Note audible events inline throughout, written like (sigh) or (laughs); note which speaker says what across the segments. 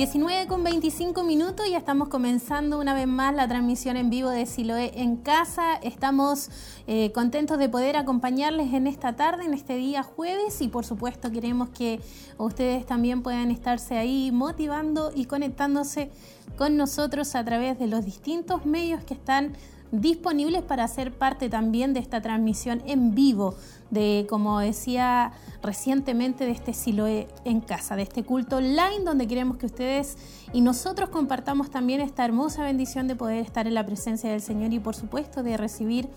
Speaker 1: 19 con 25 minutos ya estamos comenzando una vez más la transmisión en vivo de Siloé en casa. Estamos eh, contentos de poder acompañarles en esta tarde, en este día jueves y por supuesto queremos que ustedes también puedan estarse ahí motivando y conectándose con nosotros a través de los distintos medios que están disponibles para ser parte también de esta transmisión en vivo, de como decía recientemente, de este Siloé en casa, de este culto online donde queremos que ustedes y nosotros compartamos también esta hermosa bendición de poder estar en la presencia del Señor y por supuesto de recibir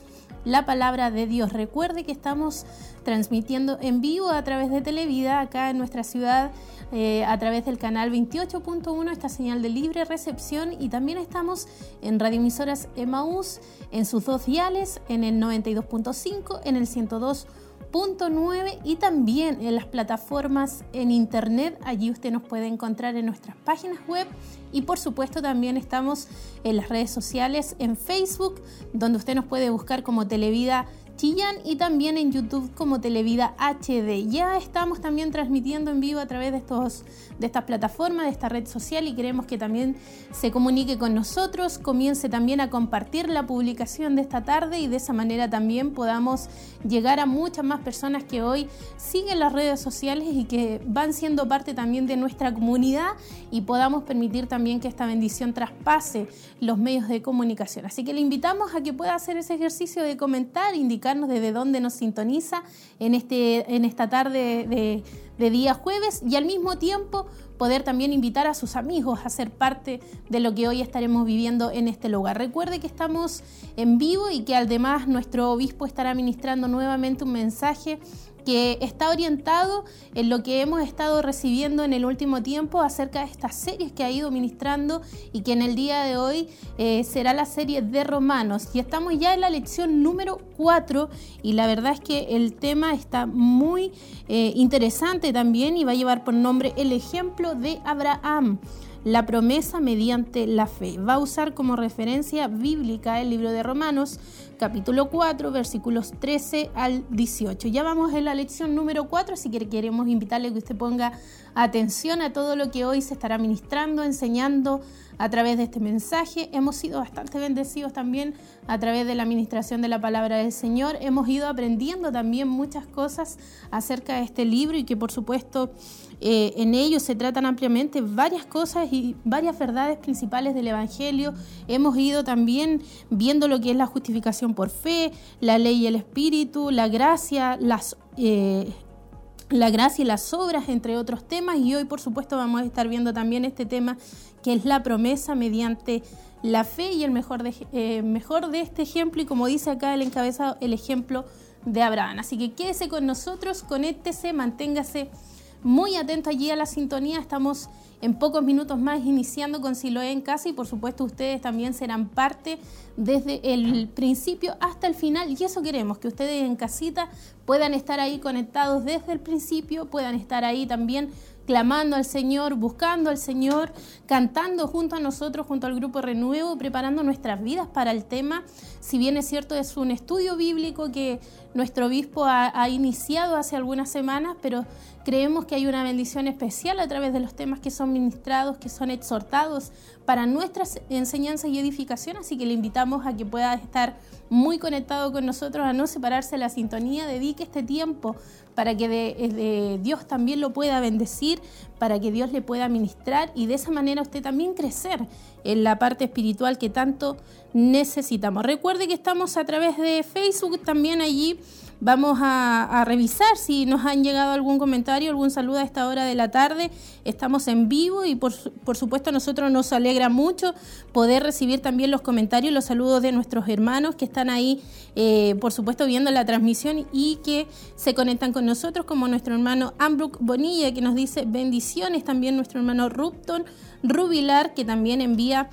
Speaker 1: la palabra de Dios. Recuerde que estamos transmitiendo en vivo a través de Televida acá en nuestra ciudad eh, a través del canal 28.1, esta señal de libre recepción y también estamos en radioemisoras Emaús en sus dos diales, en el 92.5, en el 102.9 y también en las plataformas en internet. Allí usted nos puede encontrar en nuestras páginas web y por supuesto también estamos en las redes sociales, en Facebook, donde usted nos puede buscar como Televida Chillán y también en YouTube como Televida HD. Ya estamos también transmitiendo en vivo a través de, estos, de estas plataformas, de esta red social y queremos que también se comunique con nosotros, comience también a compartir la publicación de esta tarde y de esa manera también podamos llegar a muchas más personas que hoy siguen las redes sociales y que van siendo parte también de nuestra comunidad y podamos permitir también que esta bendición traspase los medios de comunicación. Así que le invitamos a que pueda hacer ese ejercicio de comentar, indicar desde dónde nos sintoniza en, este, en esta tarde de, de día jueves y al mismo tiempo poder también invitar a sus amigos a ser parte de lo que hoy estaremos viviendo en este lugar. Recuerde que estamos en vivo y que además nuestro obispo estará ministrando nuevamente un mensaje que está orientado en lo que hemos estado recibiendo en el último tiempo acerca de estas series que ha ido ministrando y que en el día de hoy eh, será la serie de Romanos. Y estamos ya en la lección número 4 y la verdad es que el tema está muy eh, interesante también y va a llevar por nombre el ejemplo de Abraham la promesa mediante la fe. Va a usar como referencia bíblica el libro de Romanos, capítulo 4, versículos 13 al 18. Ya vamos en la lección número 4, así que queremos invitarle que usted ponga atención a todo lo que hoy se estará ministrando, enseñando a través de este mensaje. Hemos sido bastante bendecidos también a través de la administración de la palabra del Señor. Hemos ido aprendiendo también muchas cosas acerca de este libro y que por supuesto eh, en ello se tratan ampliamente varias cosas y varias verdades principales del Evangelio. Hemos ido también viendo lo que es la justificación por fe, la ley y el espíritu, la gracia, las... Eh, la gracia y las obras, entre otros temas, y hoy por supuesto vamos a estar viendo también este tema que es la promesa mediante la fe y el mejor de, eh, mejor de este ejemplo, y como dice acá el encabezado, el ejemplo de Abraham. Así que quédese con nosotros, conéctese, manténgase muy atento allí a la sintonía. Estamos en pocos minutos más iniciando con Siloé en casa y por supuesto ustedes también serán parte desde el principio hasta el final y eso queremos, que ustedes en casita puedan estar ahí conectados desde el principio, puedan estar ahí también clamando al Señor, buscando al Señor, cantando junto a nosotros, junto al grupo Renuevo, preparando nuestras vidas para el tema. Si bien es cierto, es un estudio bíblico que nuestro obispo ha, iniciado hace algunas semanas, pero creemos que hay una bendición especial a través de los temas que son ministrados, que son exhortados para nuestras enseñanzas y edificación, así que le invitamos a que pueda estar muy conectado con nosotros, a no separarse de la sintonía, dedique este tiempo para que de, Dios también lo pueda bendecir, para que Dios le pueda ministrar y de esa manera usted también crecer en la parte espiritual que tanto necesitamos. Recuerde que estamos a través de Facebook también allí Vamos a, revisar si nos han llegado algún comentario, algún saludo a esta hora de la tarde. Estamos en vivo y por, supuesto a nosotros nos alegra mucho poder recibir también los comentarios, los saludos de nuestros hermanos que están ahí, eh, por supuesto, viendo la transmisión y que se conectan con nosotros, como nuestro hermano Ambrook Bonilla, que nos dice bendiciones, también nuestro hermano Rupton Rubilar, que también envía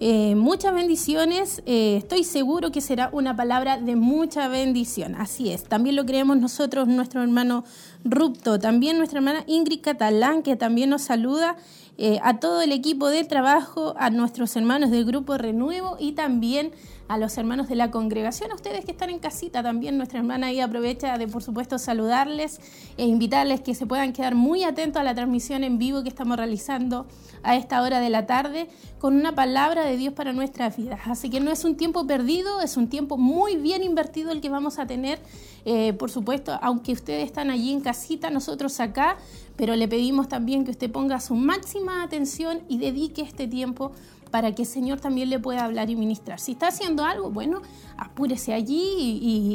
Speaker 1: eh, muchas bendiciones, eh, estoy seguro que será una palabra de mucha bendición. Así es, también lo creemos nosotros, nuestro hermano Rupto, también nuestra hermana Ingrid Catalán, que también nos saluda eh, a todo el equipo de trabajo, a nuestros hermanos del Grupo Renuevo y también a los hermanos de la congregación, a ustedes que están en casita también, nuestra hermana ahí aprovecha de por supuesto saludarles e invitarles que se puedan quedar muy atentos a la transmisión en vivo que estamos realizando a esta hora de la tarde con una palabra de Dios para nuestras vidas. Así que no es un tiempo perdido, es un tiempo muy bien invertido el que vamos a tener, eh, por supuesto, aunque ustedes están allí en casita, nosotros acá, pero le pedimos también que usted ponga su máxima atención y dedique este tiempo para que el Señor también le pueda hablar y ministrar. Si está haciendo algo, bueno, apúrese allí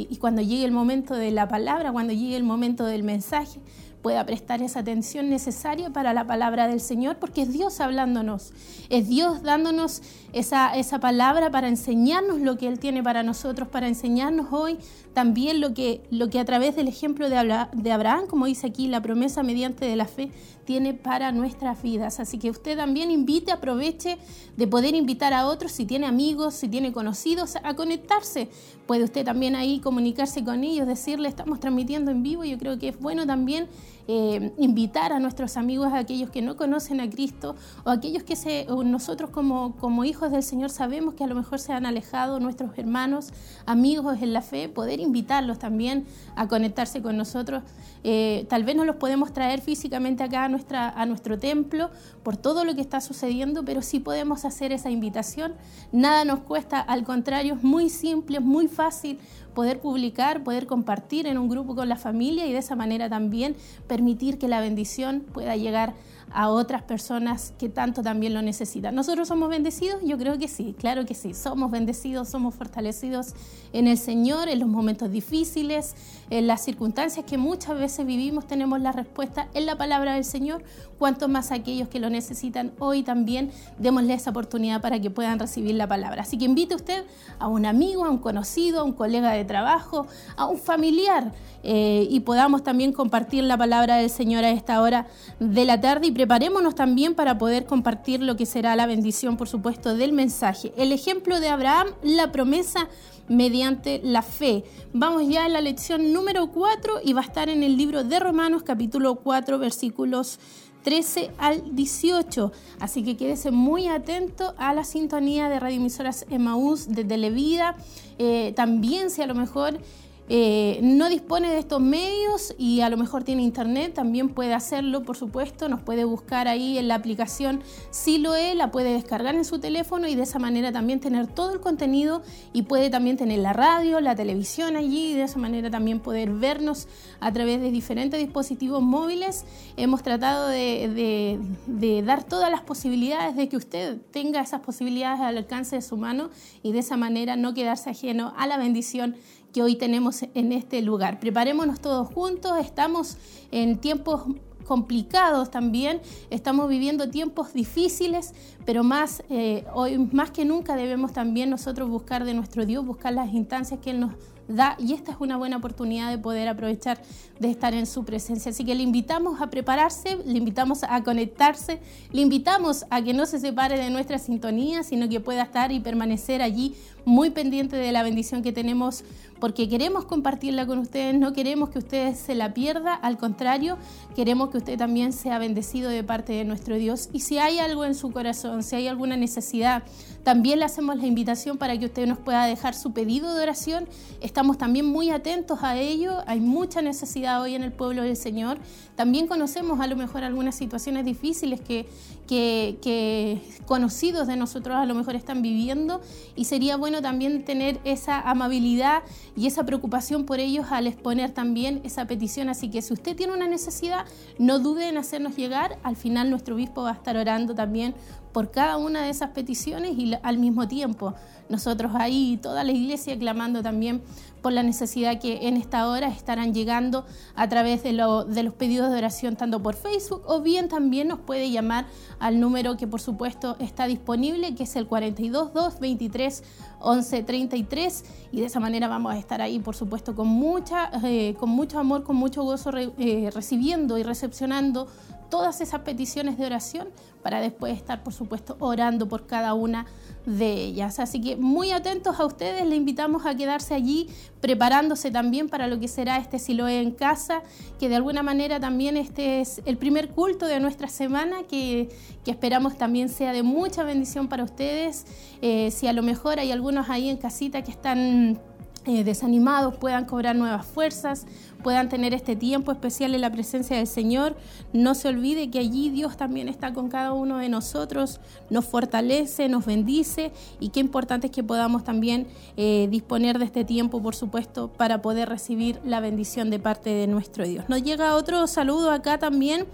Speaker 1: y, cuando llegue el momento de la palabra, cuando llegue el momento del mensaje, pueda prestar esa atención necesaria para la palabra del Señor, porque es Dios hablándonos, es Dios dándonos esa, esa palabra para enseñarnos lo que Él tiene para nosotros, para enseñarnos hoy también lo que, lo que a través del ejemplo de Abraham, como dice aquí, la promesa mediante de la fe, tiene para nuestras vidas. Así que usted también invite, aproveche de poder invitar a otros, si tiene amigos, si tiene conocidos, a conectarse. Puede usted también ahí comunicarse con ellos, decirle, estamos transmitiendo en vivo. Yo creo que es bueno también eh, invitar a nuestros amigos, a aquellos que no conocen a Cristo o aquellos que se, nosotros como, como hijos del Señor sabemos que a lo mejor se han alejado, nuestros hermanos, amigos en la fe, poder invitarlos también a conectarse con nosotros. Eh, tal vez no los podemos traer físicamente acá a a nuestro templo por todo lo que está sucediendo, pero sí podemos hacer esa invitación. Nada nos cuesta, al contrario, es muy simple, es muy fácil poder publicar, poder compartir en un grupo con la familia y de esa manera también permitir que la bendición pueda llegar a otras personas que tanto también lo necesitan. ¿Nosotros somos bendecidos? Yo creo que sí, claro que sí. Somos bendecidos, somos fortalecidos en el Señor, en los momentos difíciles, en las circunstancias que muchas veces vivimos, tenemos la respuesta en la palabra del Señor, cuanto más aquellos que lo necesitan hoy también, démosle esa oportunidad para que puedan recibir la palabra. Así que invite usted a un amigo, a un conocido, a un colega de trabajo, a un familiar eh, y podamos también compartir la palabra del Señor a esta hora de la tarde y preparémonos también para poder compartir lo que será la bendición, por supuesto, del mensaje. El ejemplo de Abraham, la promesa mediante la fe. Vamos ya a la lección número 4 y va a estar en el libro de Romanos capítulo 4 versículos 13 al 18. Así que quédese muy atento a la sintonía de radioemisoras Emaús de Televida. Eh, también si a lo mejor eh, no dispone de estos medios y a lo mejor tiene internet, también puede hacerlo, por supuesto, nos puede buscar ahí en la aplicación Siloe, la puede descargar en su teléfono y de esa manera también tener todo el contenido y puede también tener la radio, la televisión allí y de esa manera también poder vernos a través de diferentes dispositivos móviles. Hemos tratado de, de dar todas las posibilidades de que usted tenga esas posibilidades al alcance de su mano y de esa manera no quedarse ajeno a la bendición que hoy tenemos en este lugar. Preparémonos todos juntos, estamos en tiempos complicados también, estamos viviendo tiempos difíciles, pero más eh, hoy más que nunca debemos también nosotros buscar de nuestro Dios, buscar las instancias que Él nos da y esta es una buena oportunidad de poder aprovechar de estar en su presencia. Así que le invitamos a prepararse, le invitamos a conectarse, le invitamos a que no se separe de nuestra sintonía, sino que pueda estar y permanecer allí muy pendiente de la bendición que tenemos porque queremos compartirla con ustedes, no queremos que ustedes se la pierda, al contrario, queremos que usted también sea bendecido de parte de nuestro Dios. Y si hay algo en su corazón, si hay alguna necesidad, también le hacemos la invitación para que usted nos pueda dejar su pedido de oración. Estamos también muy atentos a ello, hay mucha necesidad hoy en el pueblo del Señor. También conocemos a lo mejor algunas situaciones difíciles que, que, conocidos de nosotros a lo mejor están viviendo y sería bueno también tener esa amabilidad y esa preocupación por ellos al exponer también esa petición. Así que si usted tiene una necesidad, no dude en hacernos llegar. Al final nuestro obispo va a estar orando también por cada una de esas peticiones y al mismo tiempo. Nosotros ahí, toda la iglesia clamando también por la necesidad que en esta hora estarán llegando a través de, los pedidos de oración tanto por Facebook o bien también nos puede llamar al número que por supuesto está disponible que es el 42 23 11 33 y de esa manera vamos a estar ahí por supuesto con mucha eh, con mucho amor con mucho gozo eh, recibiendo y recepcionando todas esas peticiones de oración para después estar, por supuesto, orando por cada una de ellas. Así que muy atentos a ustedes, le invitamos a quedarse allí preparándose también para lo que será este Siloé en casa, que de alguna manera también este es el primer culto de nuestra semana, que, esperamos también sea de mucha bendición para ustedes. Eh, si a lo mejor hay algunos ahí en casita que están eh, desanimados puedan cobrar nuevas fuerzas, puedan tener este tiempo especial en la presencia del Señor. No se olvide que allí Dios también está con cada uno de nosotros, nos fortalece, nos bendice y qué importante es que podamos también eh, disponer de este tiempo, por supuesto, para poder recibir la bendición de parte de nuestro Dios. Nos llega otro saludo acá también.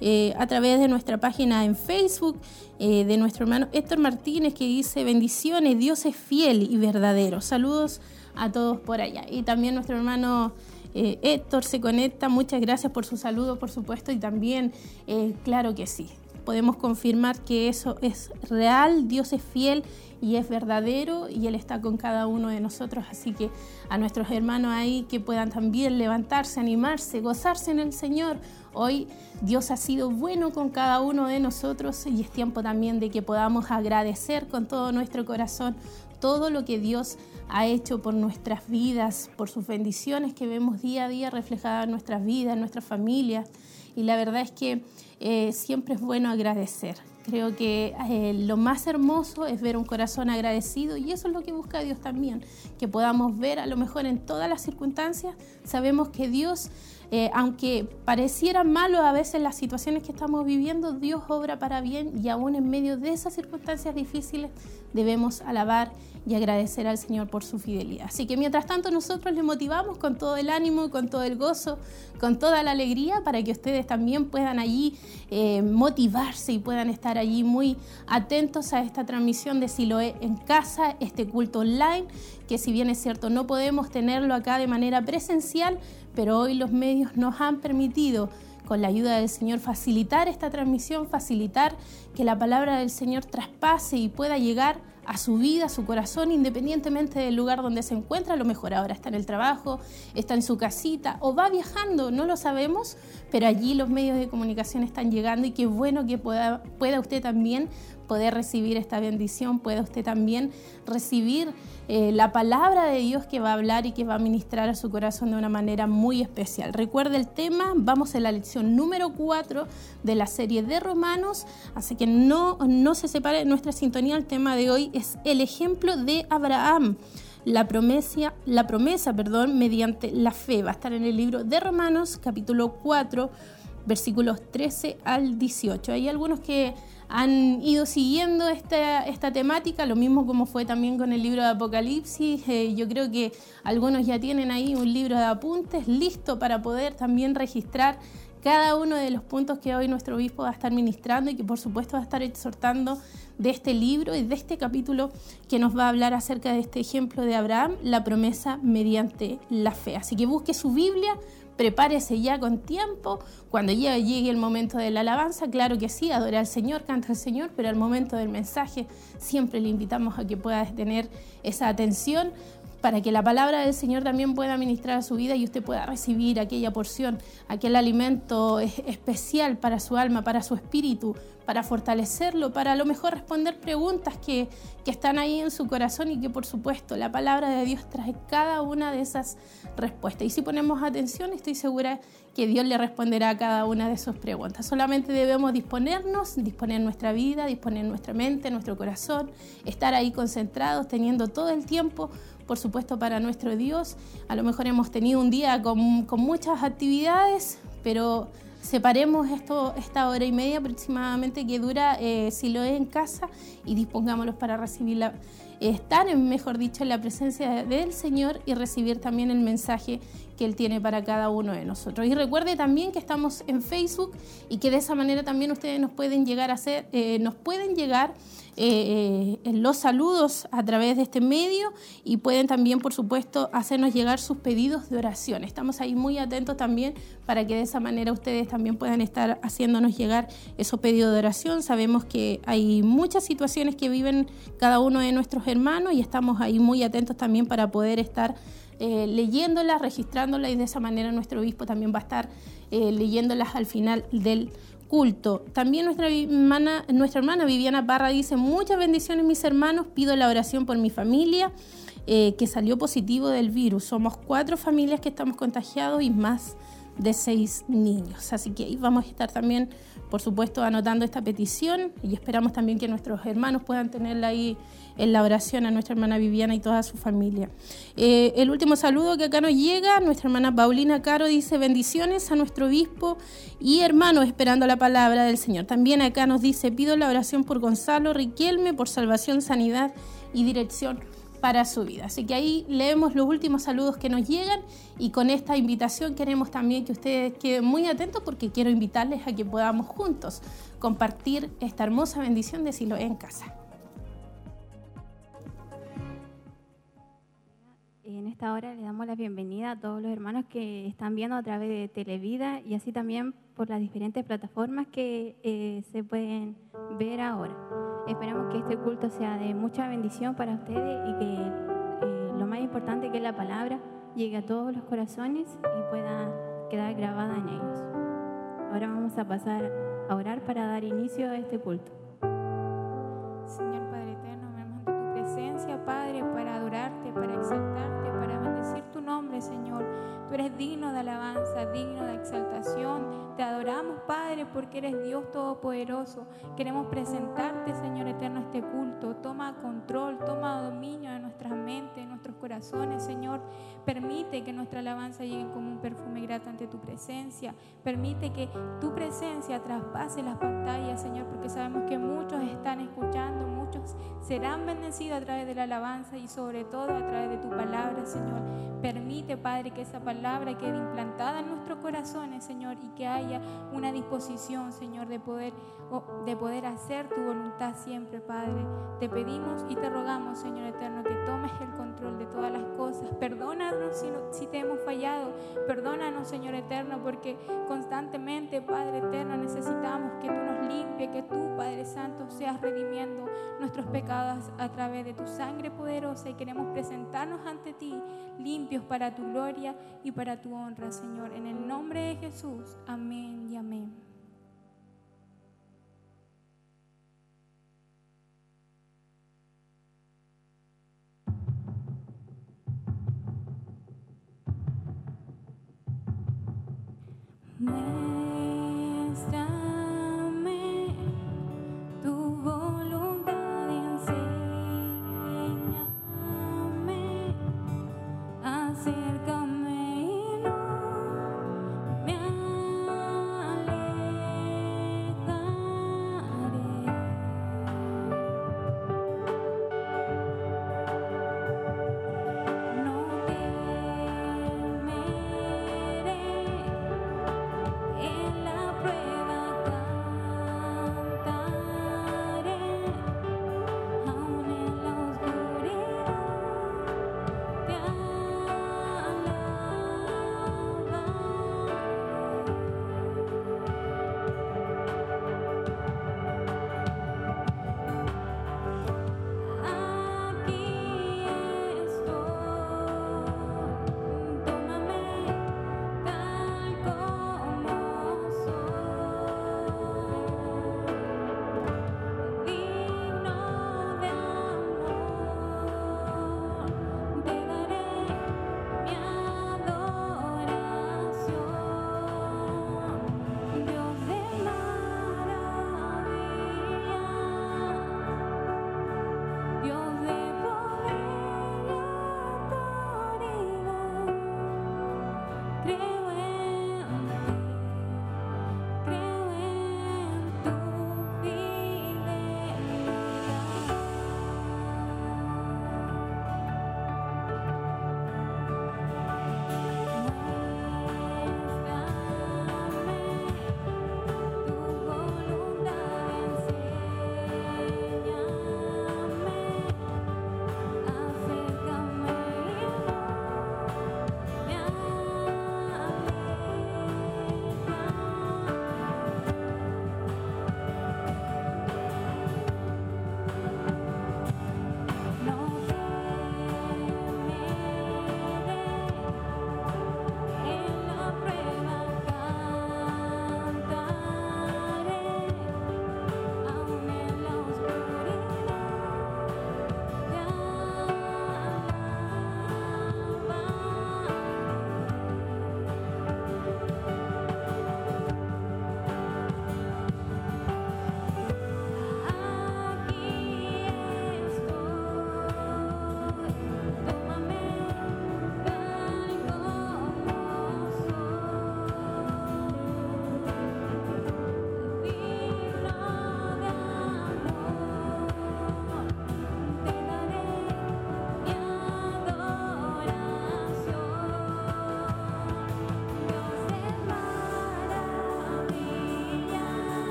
Speaker 1: Eh, a través de nuestra página en Facebook, de nuestro hermano Héctor Martínez, que dice, bendiciones, Dios es fiel y verdadero. Saludos a todos por allá. Y también nuestro hermano eh, Héctor se conecta. Muchas gracias por su saludo, por supuesto. Y también, eh, claro que sí, podemos confirmar que eso es real, Dios es fiel y es verdadero y Él está con cada uno de nosotros. Así que a nuestros hermanos ahí que puedan también levantarse, animarse, gozarse en el Señor. Hoy Dios ha sido bueno con cada uno de nosotros y es tiempo también de que podamos agradecer con todo nuestro corazón todo lo que Dios ha hecho por nuestras vidas, por sus bendiciones que vemos día a día reflejadas en nuestras vidas, en nuestras familias. Y la verdad es que eh, siempre es bueno agradecer. Creo que eh, lo más hermoso es ver un corazón agradecido y eso es lo que busca Dios también, que podamos ver a lo mejor en todas las circunstancias, sabemos que Dios eh, aunque pareciera malo a veces las situaciones que estamos viviendo, Dios obra para bien y aún en medio de esas circunstancias difíciles debemos alabar y agradecer al Señor por su fidelidad. Así que mientras tanto nosotros le motivamos con todo el ánimo, con todo el gozo, con toda la alegría para que ustedes también puedan allí eh, motivarse y puedan estar allí muy atentos a esta transmisión de Siloé en casa, este culto online, que si bien es cierto no podemos tenerlo acá de manera presencial, pero hoy los medios nos han permitido con la ayuda del Señor facilitar esta transmisión, facilitar que la palabra del Señor traspase y pueda llegar a su vida, a su corazón, independientemente del lugar donde se encuentra. A lo mejor ahora está en el trabajo, está en su casita o va viajando, no lo sabemos, pero allí los medios de comunicación están llegando y qué bueno que pueda, pueda usted también poder recibir esta bendición, pueda usted también recibir eh, la palabra de Dios que va a hablar y que va a ministrar a su corazón de una manera muy especial. Recuerde el tema, vamos a la lección número 4 de la serie de Romanos, así que no, no se separe nuestra sintonía, el tema de hoy es el ejemplo de Abraham. La promesa, la promesa perdón, mediante la fe va a estar en el libro de Romanos, capítulo 4, versículos 13 al 18. Hay algunos que han ido siguiendo esta, esta temática, lo mismo como fue también con el libro de Apocalipsis. Eh, yo creo que algunos ya tienen ahí un libro de apuntes listo para poder también registrar cada uno de los puntos que hoy nuestro obispo va a estar ministrando y que por supuesto va a estar exhortando de este libro y de este capítulo que nos va a hablar acerca de este ejemplo de Abraham, la promesa mediante la fe. Así que busque su Biblia, prepárese ya con tiempo. Cuando llegue el momento de la alabanza, claro que sí, adora al Señor, canta al Señor, pero al momento del mensaje siempre le invitamos a que pueda tener esa atención para que la palabra del Señor también pueda ministrar a su vida y usted pueda recibir aquella porción, aquel alimento especial para su alma, para su espíritu, para fortalecerlo, para a lo mejor responder preguntas que, que están ahí en su corazón y que por supuesto la palabra de Dios trae cada una de esas respuestas. Y si ponemos atención, estoy segura que Dios le responderá a cada una de sus preguntas. Solamente debemos disponernos, disponer nuestra vida, disponer nuestra mente, nuestro corazón, estar ahí concentrados, teniendo todo el tiempo por supuesto, para nuestro Dios. A lo mejor hemos tenido un día con, con muchas actividades, pero separemos esto, esta hora y media aproximadamente que dura eh, si lo es en casa y dispongámoslos para recibir la, estar, mejor dicho, en la presencia del Señor y recibir también el mensaje que Él tiene para cada uno de nosotros. Y recuerde también que estamos en Facebook y que de esa manera también ustedes nos pueden llegar a hacer, eh, nos pueden llegar eh, eh, los saludos a través de este medio y pueden también, por supuesto, hacernos llegar sus pedidos de oración. Estamos ahí muy atentos también para que de esa manera ustedes también puedan estar haciéndonos llegar esos pedidos de oración. Sabemos que hay muchas situaciones que viven cada uno de nuestros hermanos y estamos ahí muy atentos también para poder estar eh, leyéndolas, registrándolas y de esa manera nuestro obispo también va a estar leyéndolas al final del También nuestra hermana, nuestra hermana Viviana Parra dice, muchas bendiciones mis hermanos, pido la oración por mi familia eh, que salió positivo del virus. Somos cuatro familias que estamos contagiados y más de seis niños. Así que ahí vamos a estar también, por supuesto, anotando esta petición y esperamos también que nuestros hermanos puedan tenerla ahí en la oración a nuestra hermana Viviana y toda su familia. Eh, el último saludo que acá nos llega, nuestra hermana Paulina Caro dice bendiciones a nuestro obispo y hermanos esperando la palabra del Señor. También acá nos dice pido la oración por Gonzalo Riquelme, por salvación, sanidad y dirección para su vida. Así que ahí leemos los últimos saludos que nos llegan y con esta invitación queremos también que ustedes queden muy atentos porque quiero invitarles a que podamos juntos compartir esta hermosa bendición de Siloé en casa.
Speaker 2: En esta hora le damos la bienvenida a todos los hermanos que están viendo a través de Televida y así también por las diferentes plataformas que eh, se pueden ver ahora. Esperamos que este culto sea de mucha bendición para ustedes y que eh, lo más importante que es la palabra llegue a todos los corazones y pueda quedar grabada en ellos. Ahora vamos a pasar a orar para dar inicio a este culto.
Speaker 3: Señor Padre Eterno, venimos ante tu presencia, Padre, para adorarte, para exaltarte, nombre, Señor. Tú eres digno de alabanza, digno de exaltación. Te adoramos, Padre, porque eres Dios Todopoderoso. Queremos presentarte, Señor Eterno, este culto. Toma control, toma dominio de nuestras mentes, de nuestros corazones, Señor. Permite que nuestra alabanza llegue como un perfume grato ante tu presencia. Permite que tu presencia traspase las pantallas, Señor, porque sabemos que muchos están escuchando, serán bendecidos a través de la alabanza y sobre todo a través de tu palabra, Señor. Permite, Padre, que esa palabra quede implantada en nuestros corazones, Señor, y que haya una disposición, Señor, de poder, de poder hacer tu voluntad siempre, Padre. Te pedimos y te rogamos, Señor eterno, que tomes el control de todas las cosas. Perdónanos si, si te hemos fallado. Perdónanos, Señor eterno, porque constantemente, Padre eterno, necesitamos que tú nos limpies, que tú, Padre Santo, seas redimiendo nuestros pecados a través de tu sangre poderosa y queremos presentarnos ante ti limpios para tu gloria y para tu honra, Señor. En el nombre de Jesús. Amén y amén.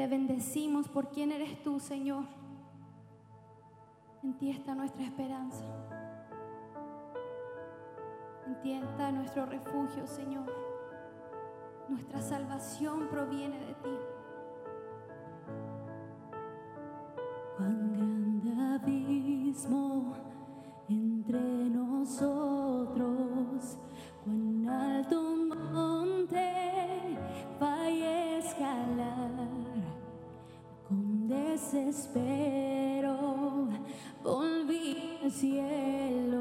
Speaker 4: Te bendecimos por quien eres tú, Señor. En ti está nuestra esperanza. En ti está nuestro refugio, Señor. Nuestra salvación proviene de ti.
Speaker 5: Cuán grande abismo entre nosotros, cuán alto desespero, volví al cielo.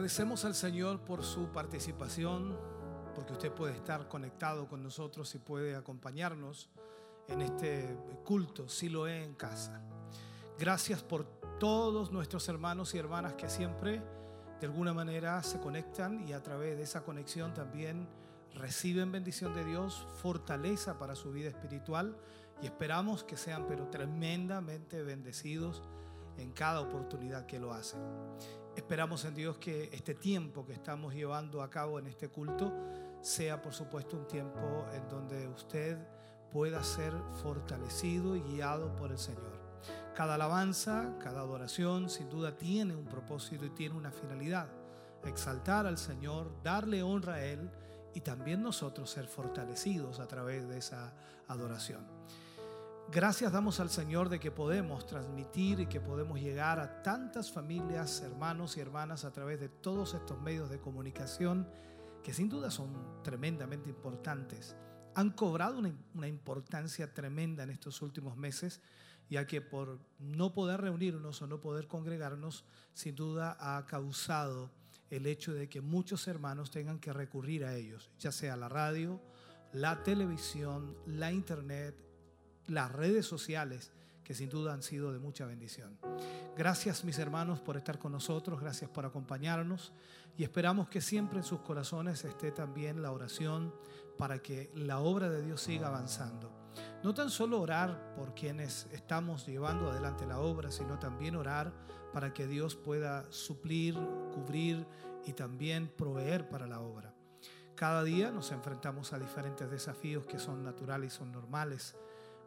Speaker 6: Agradecemos al Señor por su participación, porque usted puede estar conectado con nosotros y puede acompañarnos en este culto, si lo es en casa. Gracias por todos nuestros hermanos y hermanas que siempre de alguna manera se conectan y a través de esa conexión también reciben bendición de Dios, fortaleza para su vida espiritual y esperamos que sean pero tremendamente bendecidos en cada oportunidad que lo hacen. Esperamos en Dios que este tiempo que estamos llevando a cabo en este culto sea, por supuesto, un tiempo en donde usted pueda ser fortalecido y guiado por el Señor. Cada alabanza, cada adoración, sin duda tiene un propósito y tiene una finalidad. Exaltar al Señor, darle honra a Él y también nosotros ser fortalecidos a través de esa adoración. Gracias damos al Señor de que podemos transmitir y que podemos llegar a tantas familias, hermanos y hermanas a través de todos estos medios de comunicación que sin duda son tremendamente importantes. Han cobrado una, importancia tremenda en estos últimos meses, ya que por no poder reunirnos o no poder congregarnos, sin duda ha causado el hecho de que muchos hermanos tengan que recurrir a ellos, ya sea la radio, la televisión, la internet, las redes sociales, que sin duda han sido de mucha bendición. Gracias mis hermanos por estar con nosotros, gracias por acompañarnos y esperamos que siempre en sus corazones esté también la oración para que la obra de Dios siga avanzando. No tan solo orar por quienes estamos llevando adelante la obra, sino también orar para que Dios pueda suplir, cubrir y también proveer para la obra. Cada día nos enfrentamos a diferentes desafíos que son naturales y son normales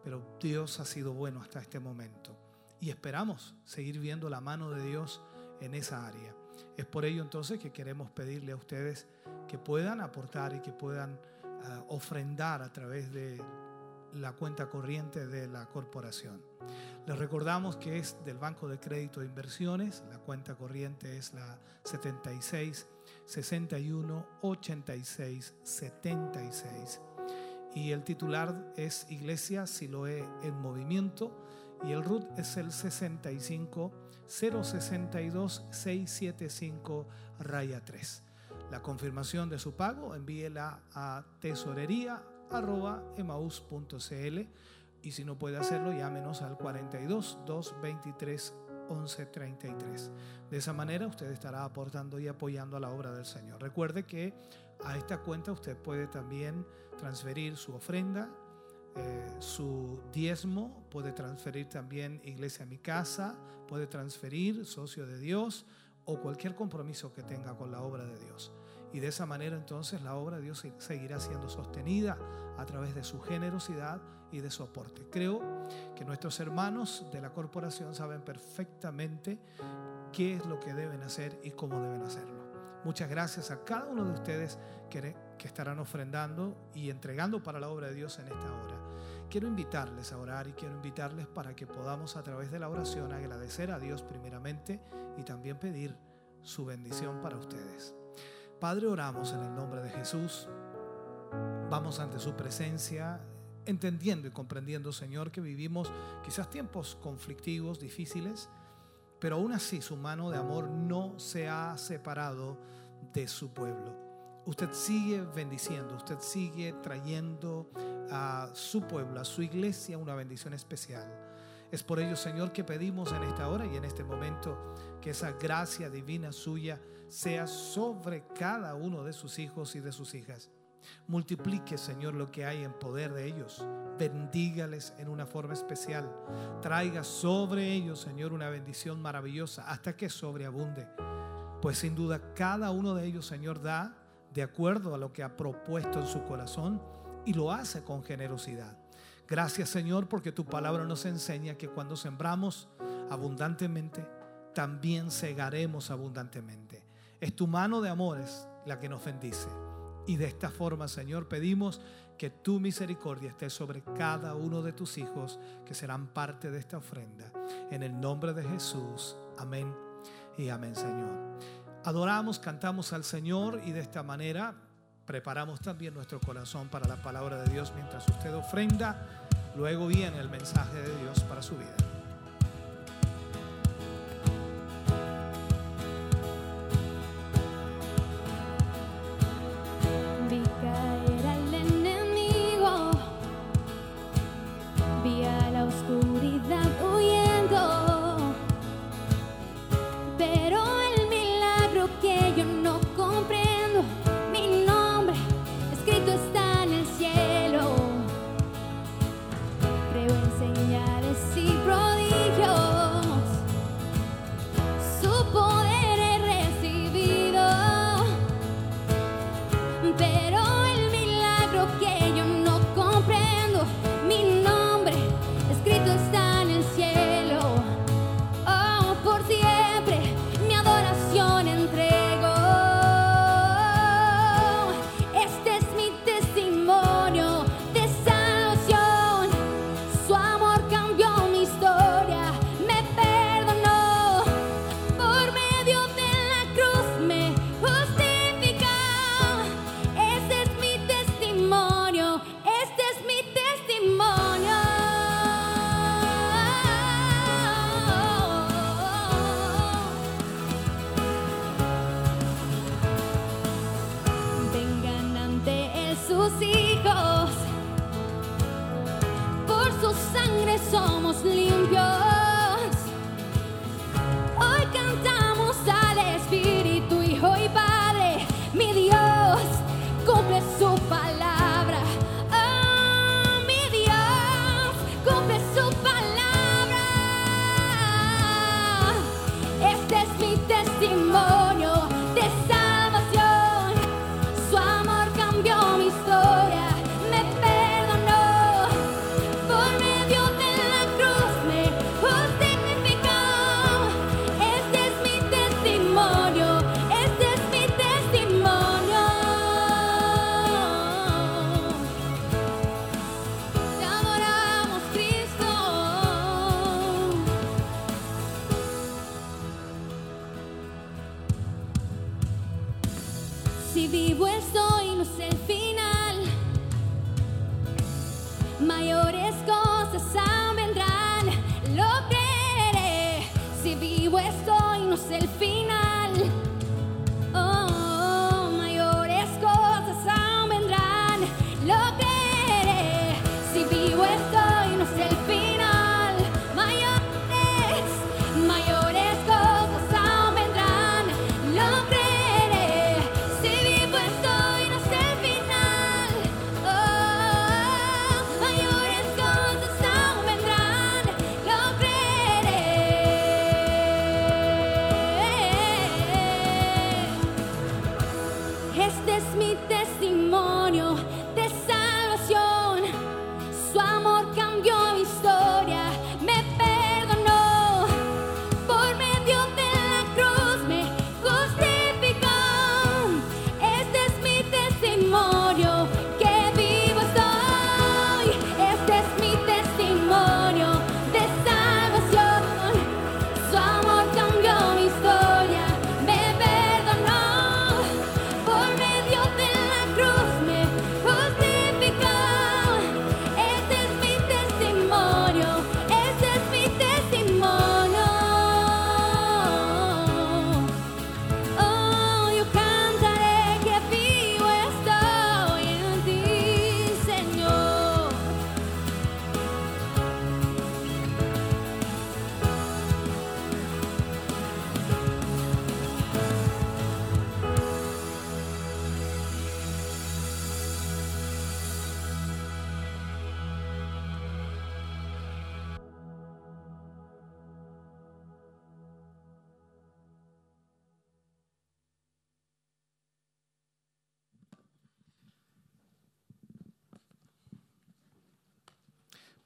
Speaker 6: pero Dios ha sido bueno hasta este momento y esperamos seguir viendo la mano de Dios en esa área. Es por ello entonces que queremos pedirle a ustedes que puedan aportar y que puedan ah, ofrendar a través de la cuenta corriente de la corporación. Les recordamos que es del Banco de Crédito de Inversiones, la cuenta corriente es la 76 61 86 76 y el titular es Iglesia Siloé en Movimiento y el RUT es el 65 062 675 raya 3. La confirmación de su pago envíela a tesorería y si no puede hacerlo llámenos al 42 223 1133. De esa manera usted estará aportando y apoyando a la obra del Señor. Recuerde que a esta cuenta usted puede también transferir su ofrenda, eh, su diezmo, puede transferir también Iglesia a mi casa, puede transferir socio de Dios o cualquier compromiso que tenga con la obra de Dios.
Speaker 5: Y de esa manera entonces la obra de Dios seguirá siendo sostenida a través de su generosidad y de su aporte. Creo que nuestros hermanos de la corporación saben perfectamente qué es lo que deben hacer y cómo deben hacerlo. Muchas gracias a cada uno de ustedes que, que estarán ofrendando y entregando para la obra de Dios en esta hora. Quiero invitarles a orar y quiero invitarles para que podamos a través de la oración agradecer a Dios primeramente y también pedir su bendición para ustedes. Padre, oramos en el nombre de Jesús. Vamos ante su presencia, entendiendo y comprendiendo, Señor, que vivimos quizás tiempos conflictivos, difíciles, pero aún así su mano de amor no se ha separado de su pueblo. Usted sigue bendiciendo, usted sigue trayendo a su pueblo, a su iglesia, una bendición especial. Es por ello, Señor, que pedimos en esta hora y en este momento que esa gracia divina suya sea sobre cada uno de sus hijos y de sus hijas. Multiplique, Señor, lo que hay en poder de ellos. Bendígales en una forma especial. Traiga sobre ellos, Señor, una bendición maravillosa hasta que sobreabunde. Pues sin duda cada uno de ellos, Señor, da de acuerdo a lo que ha propuesto en su corazón y lo hace con generosidad. Gracias, Señor, porque tu palabra nos enseña que cuando sembramos abundantemente, también segaremos abundantemente. Es tu mano de amores la que nos bendice. Y de esta forma, Señor, pedimos que tu misericordia esté sobre cada uno de tus hijos que serán parte de esta ofrenda. En el nombre de Jesús. Amén y amén, Señor. Adoramos, cantamos al Señor y de esta manera preparamos también nuestro corazón para la palabra de Dios mientras usted ofrenda. Luego viene el mensaje de Dios para su vida.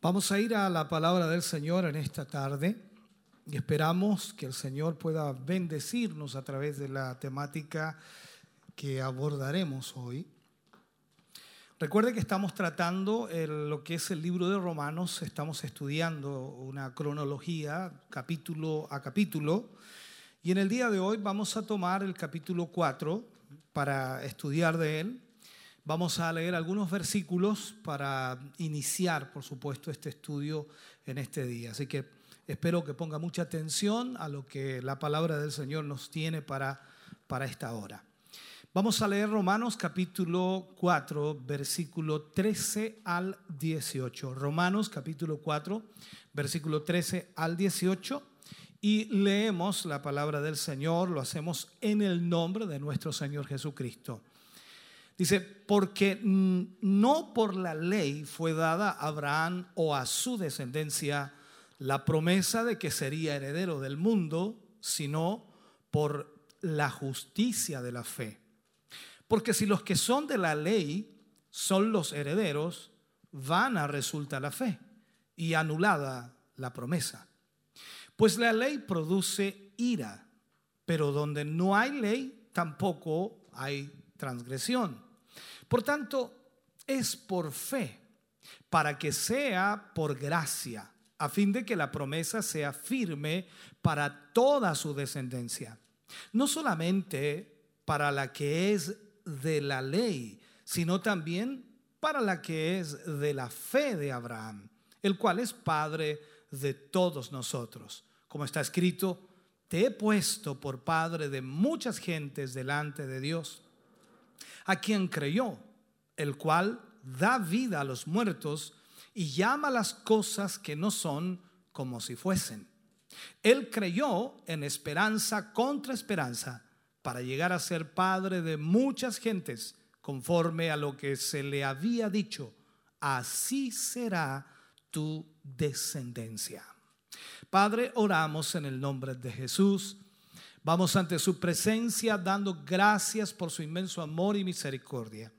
Speaker 6: Vamos a ir a la palabra del Señor en esta tarde y esperamos que el Señor pueda bendecirnos a través de la temática que abordaremos hoy. Recuerde que estamos tratando lo que es el libro de Romanos, estamos estudiando una cronología capítulo a capítulo. Y en el día de hoy vamos a tomar el capítulo 4 para estudiar de él Vamos a leer algunos versículos para iniciar, por supuesto, este estudio en este día. Así que espero que ponga mucha atención a lo que la palabra del Señor nos tiene para, para esta hora. Vamos a leer Romanos capítulo 4, versículo 13 al 18. Romanos capítulo 4, versículo 13 al 18. Y leemos la palabra del Señor, lo hacemos en el nombre de nuestro Señor Jesucristo. Dice, porque no por la ley fue dada a Abraham o a su descendencia la promesa de que sería heredero del mundo, sino por la justicia de la fe. Porque si los que son de la ley son los herederos, vana resulta la fe y anulada la promesa. Pues la ley produce ira, pero donde no hay ley tampoco hay transgresión. Por tanto, es por fe, para que sea por gracia, a fin de que la promesa sea firme para toda su descendencia. No solamente para la que es de la ley, sino también para la que es de la fe de Abraham, el cual es Padre de todos nosotros. Como está escrito, te he puesto por Padre de muchas gentes delante de Dios a quien creyó, el cual da vida a los muertos y llama las cosas que no son como si fuesen. Él creyó en esperanza contra esperanza para llegar a ser padre de muchas gentes, conforme a lo que se le había dicho, así será tu descendencia. Padre, oramos en el nombre de Jesús Vamos ante su presencia dando gracias por su inmenso amor y misericordia.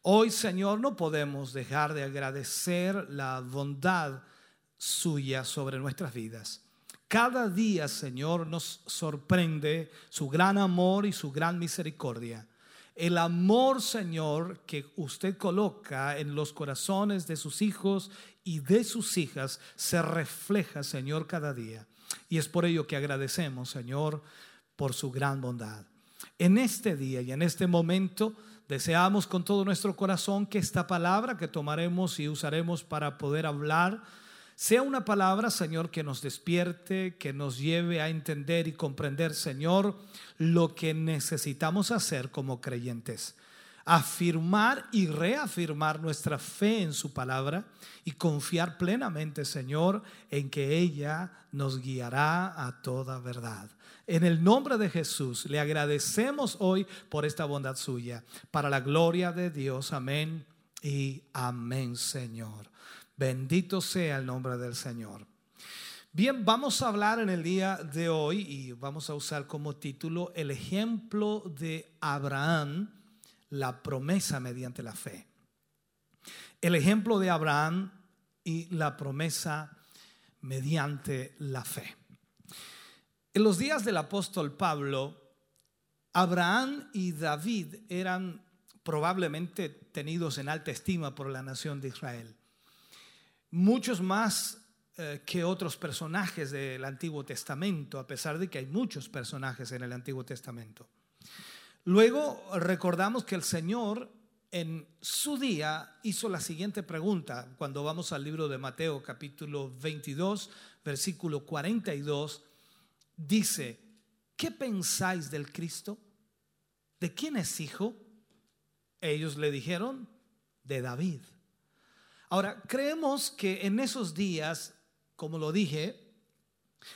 Speaker 6: Hoy, Señor, no podemos dejar de agradecer la bondad suya sobre nuestras vidas. Cada día, Señor, nos sorprende su gran amor y su gran misericordia. El amor, Señor, que usted coloca en los corazones de sus hijos y de sus hijas se refleja, Señor, cada día. Y es por ello que agradecemos, Señor, por su gran bondad. En este día y en este momento deseamos con todo nuestro corazón que esta palabra que tomaremos y usaremos para poder hablar sea una palabra, Señor, que nos despierte, que nos lleve a entender y comprender, Señor, lo que necesitamos hacer como creyentes. Afirmar y reafirmar nuestra fe en su palabra y confiar plenamente, Señor, en que ella nos guiará a toda verdad. En el nombre de Jesús le agradecemos hoy por esta bondad suya, para la gloria de Dios. Amén y amén, Señor. Bendito sea el nombre del Señor. Bien, vamos a hablar en el día de hoy y vamos a usar como título el ejemplo de Abraham, la promesa mediante la fe. El ejemplo de Abraham y la promesa mediante la fe. En los días del apóstol Pablo, Abraham y David eran probablemente tenidos en alta estima por la nación de Israel. Muchos más eh, que otros personajes del Antiguo Testamento, a pesar de que hay muchos personajes en el Antiguo Testamento. Luego recordamos que el Señor en su día hizo la siguiente pregunta cuando vamos al libro de Mateo capítulo 22, versículo 42 dice, ¿qué pensáis del Cristo? ¿De quién es hijo? Ellos le dijeron, de David. Ahora, creemos que en esos días, como lo dije,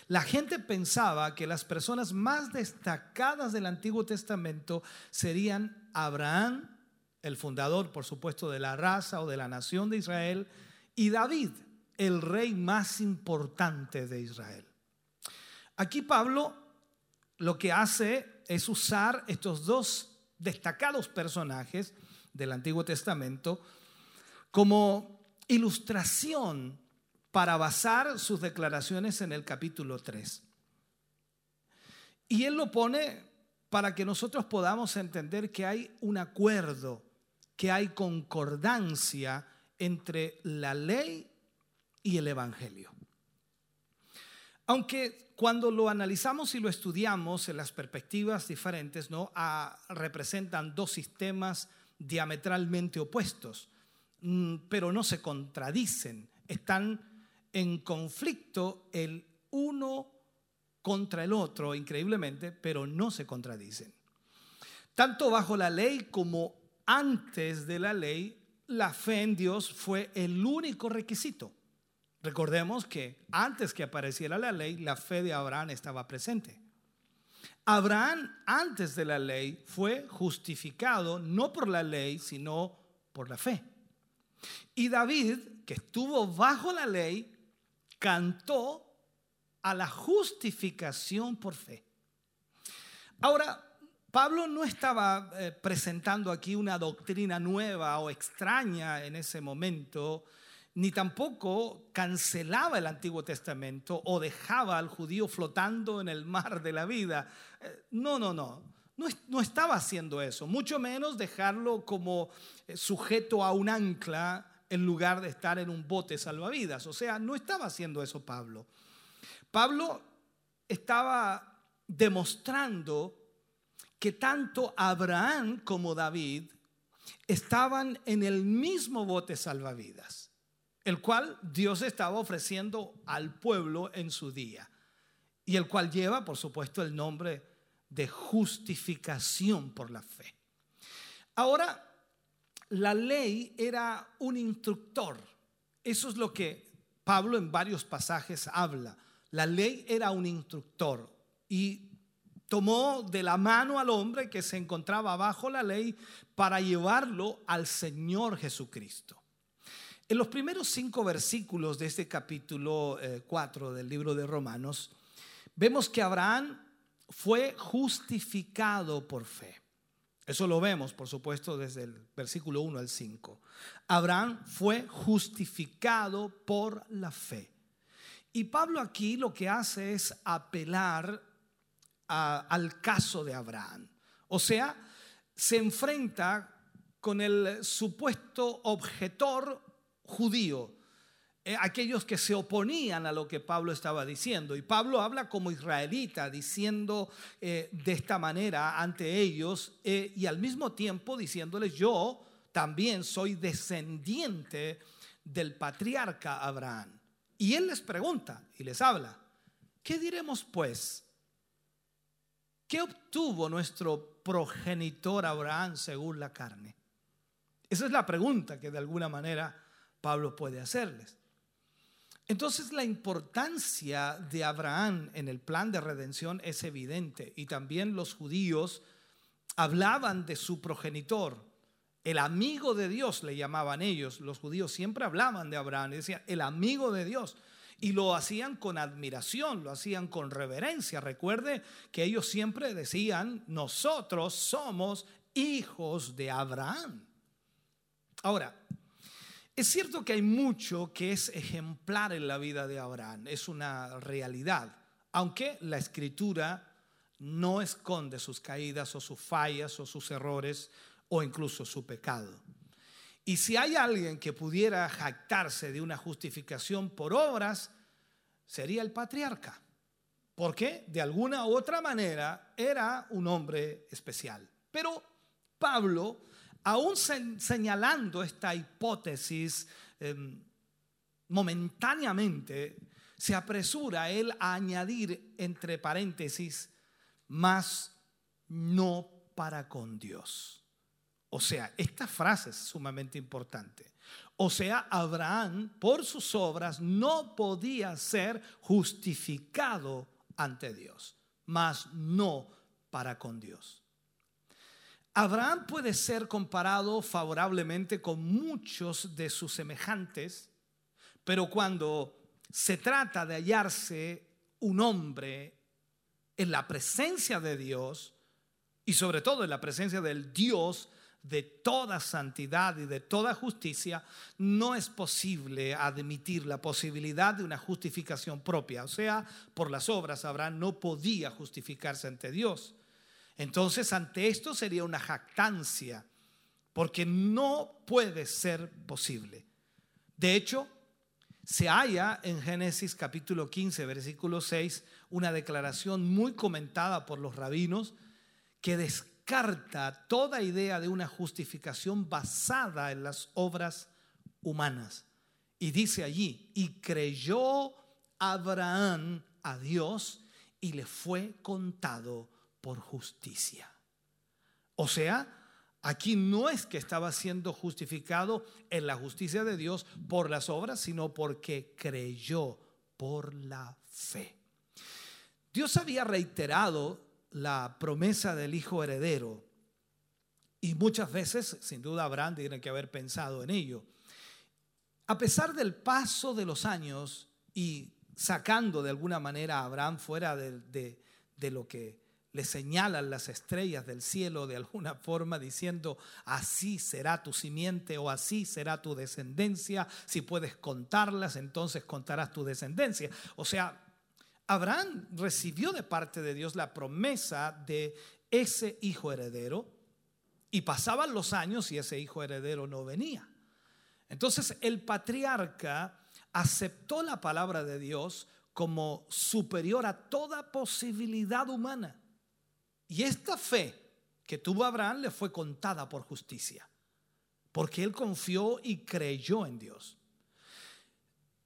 Speaker 6: la gente pensaba que las personas más destacadas del Antiguo Testamento serían Abraham, el fundador, por supuesto, de la raza o de la nación de Israel, y David, el rey más importante de Israel. Aquí Pablo lo que hace es usar estos dos destacados personajes del Antiguo Testamento como ilustración para basar sus declaraciones en el capítulo 3. Y él lo pone para que nosotros podamos entender que hay un acuerdo, que hay concordancia entre la ley y el Evangelio. Aunque cuando lo analizamos y lo estudiamos en las perspectivas diferentes, ¿no? Ah, representan dos sistemas diametralmente opuestos, mm, pero no se contradicen, están en conflicto el uno contra el otro, increíblemente, pero no se contradicen. Tanto bajo la ley como antes de la ley, la fe en Dios fue el único requisito. Recordemos que antes que apareciera la ley, la fe de Abraham estaba presente. Abraham antes de la ley fue justificado no por la ley, sino por la fe. Y David, que estuvo bajo la ley, cantó a la justificación por fe. Ahora, Pablo no estaba eh, presentando aquí una doctrina nueva o extraña en ese momento, ni tampoco cancelaba el Antiguo Testamento o dejaba al judío flotando en el mar de la vida. Eh, no, no, no. No, estaba haciendo eso, mucho menos dejarlo como eh, sujeto a un ancla en lugar de estar en un bote salvavidas. O sea, no estaba haciendo eso Pablo. Pablo estaba demostrando que tanto Abraham como David estaban en el mismo bote salvavidas, el cual Dios estaba ofreciendo al pueblo en su día, y el cual lleva, por supuesto, el nombre de justificación por la fe. Ahora, la ley era un instructor. Eso es lo que Pablo en varios pasajes habla. La ley era un instructor y tomó de la mano al hombre que se encontraba bajo la ley para llevarlo al Señor Jesucristo. En los primeros cinco versículos de este capítulo 4 eh, del libro de Romanos, vemos que Abraham fue justificado por fe. Eso lo vemos, por supuesto, desde el versículo 1 al 5. Abraham fue justificado por la fe. Y Pablo aquí lo que hace es apelar al caso de Abraham. O sea, se enfrenta con el supuesto objetor judío, aquellos que se oponían a lo que Pablo estaba diciendo. Y Pablo habla como israelita, diciendo eh, de esta manera ante ellos eh, y al mismo tiempo diciéndoles, yo también soy descendiente del patriarca Abraham. Y él les pregunta y les habla, ¿qué diremos pues? ¿Qué obtuvo nuestro progenitor Abraham según la carne? Esa es la pregunta que de alguna manera Pablo puede hacerles. Entonces la importancia de Abraham en el plan de redención es evidente y también los judíos hablaban de su progenitor, el amigo de Dios le llamaban ellos. Los judíos siempre hablaban de Abraham decían, el amigo de Dios. Y lo hacían con admiración, lo hacían con reverencia. Recuerde que ellos siempre decían, nosotros somos hijos de Abraham. Ahora, es cierto que hay mucho que es ejemplar en la vida de Abraham, es una realidad, aunque la escritura no esconde sus caídas o sus fallas o sus errores o incluso su pecado. Y si hay alguien que pudiera jactarse de una justificación por obras, sería el patriarca. Porque de alguna u otra manera era un hombre especial. Pero Pablo, aún señalando esta hipótesis em, momentáneamente, se apresura él a añadir entre paréntesis, más no para con Dios. O sea, esta frase es sumamente importante. O sea, Abraham por sus obras no podía ser justificado ante Dios, mas no para con Dios. Abraham puede ser comparado favorablemente con muchos de sus semejantes, pero cuando se trata de hallarse un hombre en la presencia de Dios, y sobre todo en la presencia del Dios de toda santidad y de toda justicia, no es posible admitir la posibilidad de una justificación propia. O sea, por las obras Abraham no podía justificarse ante Dios. Entonces, ante esto sería una jactancia, porque no puede ser posible. De hecho, se halla en Génesis capítulo 15, versículo 6, una declaración muy comentada por los rabinos que descarta toda idea de una justificación basada en las obras humanas. Y dice allí, y creyó Abraham a Dios y le fue contado por justicia. O sea, aquí no es que estaba siendo justificado en la justicia de Dios por las obras, sino porque creyó por la fe. Dios había reiterado la promesa del hijo heredero. Y muchas veces, sin duda, Abraham tiene que haber pensado en ello. A pesar del paso de los años y sacando de alguna manera a Abraham fuera de, de lo que le señalan las estrellas del cielo de alguna (laughs) forma diciendo, así será tu simiente o así será tu descendencia. Si puedes contarlas, entonces contarás tu descendencia. O sea, Abraham recibió de parte de Dios la promesa de ese hijo heredero y pasaban los años y ese hijo heredero no venía. Entonces el patriarca aceptó la palabra de Dios como superior a toda posibilidad humana. Y esta fe que tuvo Abraham le fue contada por justicia, porque él confió y creyó en Dios.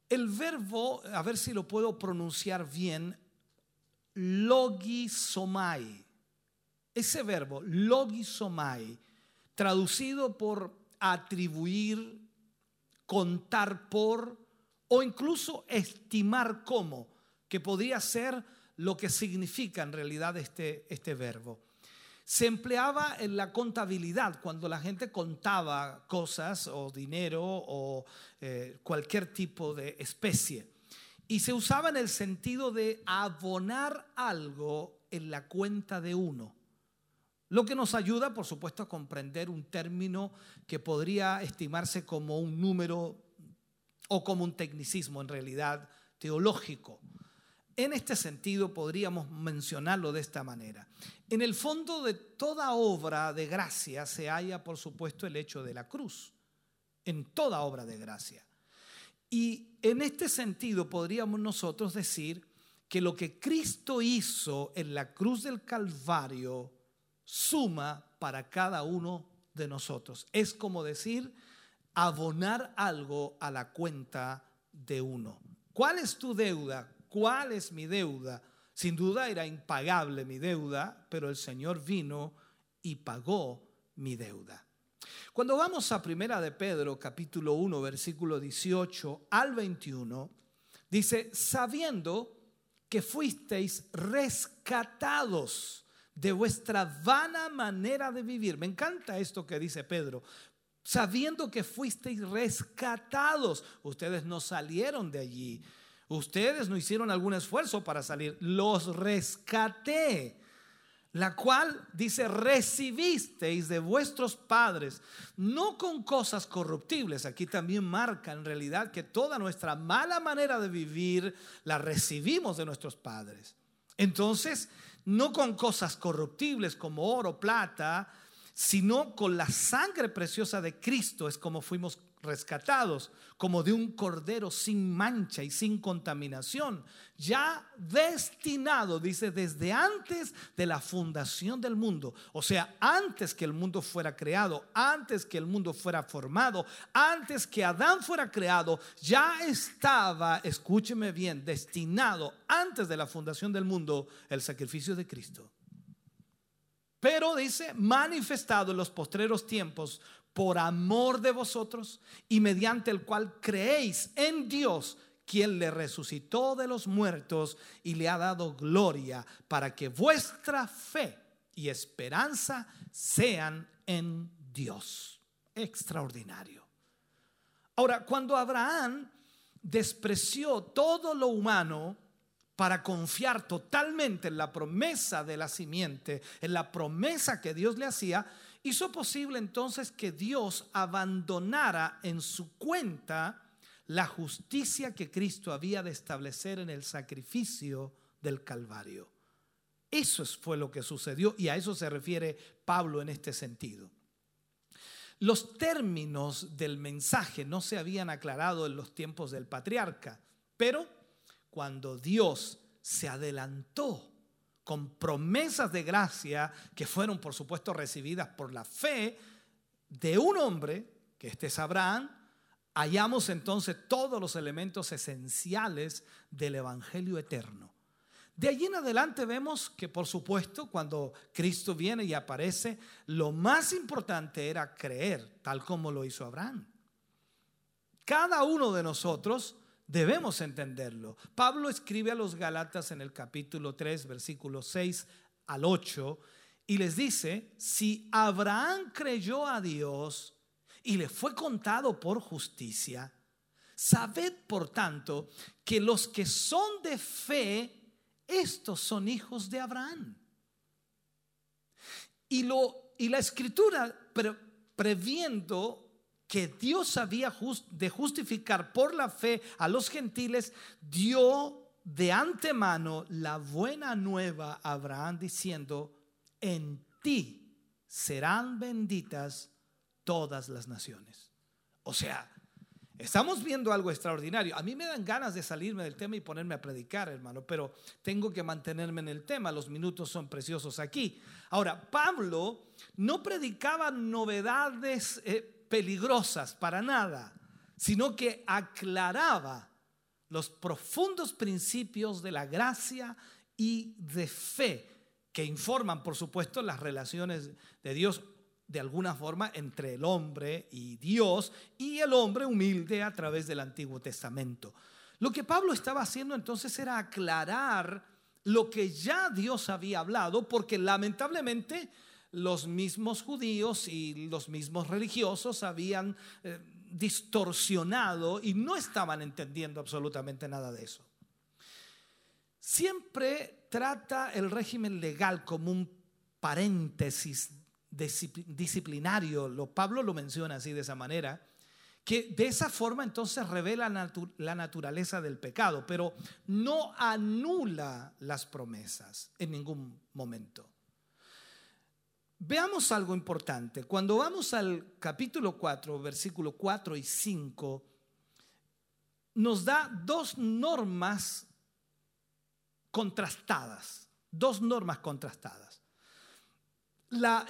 Speaker 6: El verbo, a ver si lo puedo pronunciar bien, logisomai. Ese verbo, logisomai, traducido por atribuir, contar por o incluso estimar como, que podría ser lo que significa en realidad este, este verbo se empleaba en la contabilidad, cuando la gente contaba cosas o dinero o eh, cualquier tipo de especie. Y se usaba en el sentido de abonar algo en la cuenta de uno. Lo que nos ayuda, por supuesto, a comprender un término que podría estimarse como un número o como un tecnicismo en realidad teológico. En este sentido podríamos mencionarlo de esta manera. En el fondo de toda obra de gracia se halla, por supuesto, el hecho de la cruz. En toda obra de gracia. Y en este sentido podríamos nosotros decir que lo que Cristo hizo en la cruz del Calvario suma para cada uno de nosotros. Es como decir, abonar algo a la cuenta de uno. ¿Cuál es tu deuda? ¿Cuál es mi deuda? Sin duda era impagable mi deuda, pero el Señor vino y pagó mi deuda. Cuando vamos a Primera de Pedro, capítulo 1, versículo 18 al 21, dice, sabiendo que fuisteis rescatados de vuestra vana manera de vivir. Me encanta esto que dice Pedro. Sabiendo que fuisteis rescatados, ustedes no salieron de allí Ustedes no hicieron algún esfuerzo para salir, los rescaté. La cual dice, recibisteis de vuestros padres, no con cosas corruptibles. Aquí también marca en realidad que toda nuestra mala manera de vivir la recibimos de nuestros padres. Entonces, no con cosas corruptibles como oro, plata, sino con la sangre preciosa de Cristo es como fuimos rescatados como de un cordero sin mancha y sin contaminación, ya destinado, dice, desde antes de la fundación del mundo, o sea, antes que el mundo fuera creado, antes que el mundo fuera formado, antes que Adán fuera creado, ya estaba, escúcheme bien, destinado antes de la fundación del mundo el sacrificio de Cristo. Pero dice, manifestado en los postreros tiempos por amor de vosotros y mediante el cual creéis en Dios, quien le resucitó de los muertos y le ha dado gloria para que vuestra fe y esperanza sean en Dios. Extraordinario. Ahora, cuando Abraham despreció todo lo humano, para confiar totalmente en la promesa de la simiente, en la promesa que Dios le hacía, hizo posible entonces que Dios abandonara en su cuenta la justicia que Cristo había de establecer en el sacrificio del Calvario. Eso fue lo que sucedió y a eso se refiere Pablo en este sentido. Los términos del mensaje no se habían aclarado en los tiempos del patriarca, pero cuando Dios se adelantó con promesas de gracia que fueron por supuesto recibidas por la fe de un hombre, que este es Abraham, hallamos entonces todos los elementos esenciales del Evangelio eterno. De allí en adelante vemos que por supuesto cuando Cristo viene y aparece, lo más importante era creer, tal como lo hizo Abraham. Cada uno de nosotros debemos entenderlo. Pablo escribe a los Galatas en el capítulo 3, versículos 6 al 8, y les dice, si Abraham creyó a Dios y le fue contado por justicia, sabed por tanto que los que son de fe, estos son hijos de Abraham. Y, lo, y la escritura, previendo que Dios había de justificar por la fe a los gentiles, dio de antemano la buena nueva a Abraham diciendo, en ti serán benditas todas las naciones. O sea, Estamos viendo algo extraordinario. A mí me dan ganas de salirme del tema y ponerme a predicar, hermano, pero tengo que mantenerme en el tema. Los minutos son preciosos aquí. Ahora, Pablo no predicaba novedades eh, peligrosas para nada, sino que aclaraba los profundos principios de la gracia y de fe que informan, por supuesto, las relaciones de Dios de alguna forma entre el hombre y Dios y el hombre humilde a través del Antiguo Testamento. Lo que Pablo estaba haciendo entonces era aclarar lo que ya Dios había hablado, porque lamentablemente los mismos judíos y los mismos religiosos habían eh, distorsionado y no estaban entendiendo absolutamente nada de eso. Siempre trata el régimen legal como un paréntesis disciplinario, lo, Pablo lo menciona así de esa manera, que de esa forma entonces revela la naturaleza del pecado, pero no anula las promesas en ningún momento. Veamos algo importante. Cuando vamos al capítulo 4, versículo 4 y 5, nos da dos normas contrastadas, dos normas contrastadas. La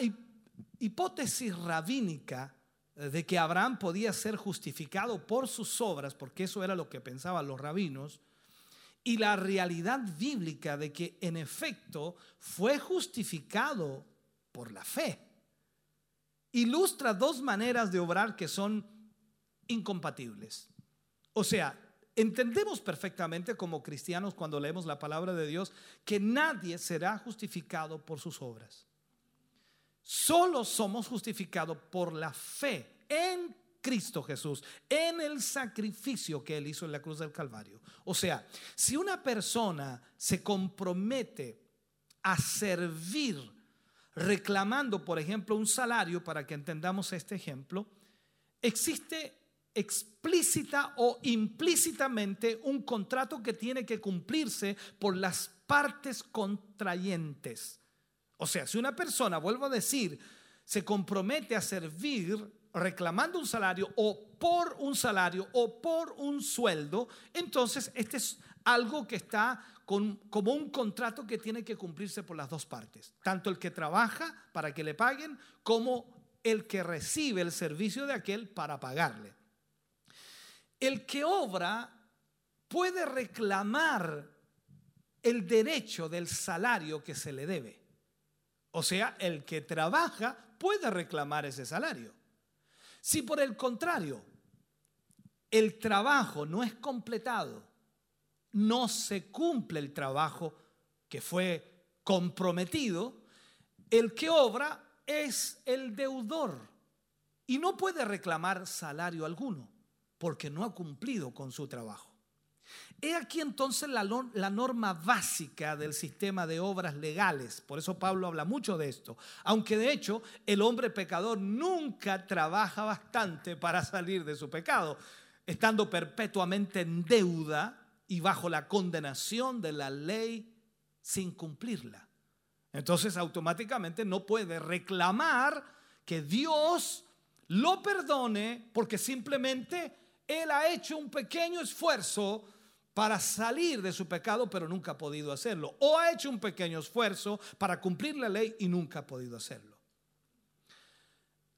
Speaker 6: hipótesis rabínica de que Abraham podía ser justificado por sus obras, porque eso era lo que pensaban los rabinos, y la realidad bíblica de que en efecto fue justificado por la fe. Ilustra dos maneras de obrar que son incompatibles. O sea, entendemos perfectamente como cristianos cuando leemos la palabra de Dios que nadie será justificado por sus obras. Solo somos justificados por la fe en Cristo Jesús, en el sacrificio que Él hizo en la cruz del Calvario. O sea, si una persona se compromete a servir reclamando, por ejemplo, un salario, para que entendamos este ejemplo, existe explícita o implícitamente un contrato que tiene que cumplirse por las partes contrayentes. O sea, si una persona, vuelvo a decir, se compromete a servir reclamando un salario o por un salario o por un sueldo, entonces este es algo que está como un contrato que tiene que cumplirse por las dos partes, tanto el que trabaja para que le paguen como el que recibe el servicio de aquel para pagarle. El que obra puede reclamar el derecho del salario que se le debe. O sea, el que trabaja puede reclamar ese salario. Si por el contrario el trabajo no es completado, no se cumple el trabajo que fue comprometido, el que obra es el deudor y no puede reclamar salario alguno porque no ha cumplido con su trabajo. He aquí entonces la, la, norma básica del sistema de obras legales. Por eso Pablo habla mucho de esto. Aunque de hecho el hombre pecador nunca trabaja bastante para salir de su pecado, estando perpetuamente en deuda y bajo la condenación de la ley sin cumplirla. Entonces automáticamente no puede reclamar que Dios lo perdone porque simplemente él ha hecho un pequeño esfuerzo para salir de su pecado, pero nunca ha podido hacerlo. O ha hecho un pequeño esfuerzo para cumplir la ley y nunca ha podido hacerlo.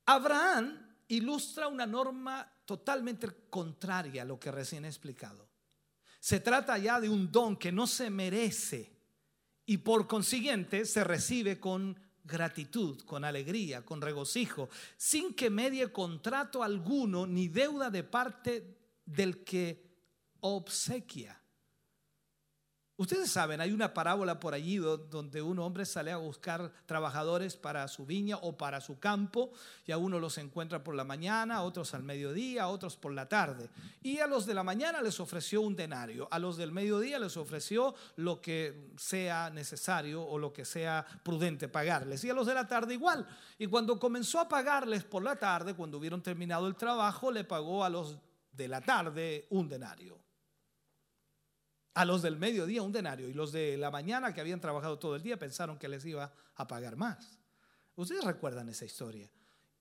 Speaker 6: Abraham ilustra una norma totalmente contraria a lo que recién he explicado. Se trata ya de un don que no se merece y por consiguiente se recibe con gratitud, con alegría, con regocijo, sin que medie contrato alguno ni deuda de parte del que obsequia. Ustedes saben, hay una parábola por allí donde un hombre sale a buscar trabajadores para su viña o para su campo y a uno los encuentra por la mañana, otros al mediodía, otros por la tarde. Y a los de la mañana les ofreció un denario, a los del mediodía les ofreció lo que sea necesario o lo que sea prudente pagarles y a los de la tarde igual. Y cuando comenzó a pagarles por la tarde, cuando hubieron terminado el trabajo, le pagó a los de la tarde un denario a los del mediodía un denario y los de la mañana que habían trabajado todo el día pensaron que les iba a pagar más. Ustedes recuerdan esa historia.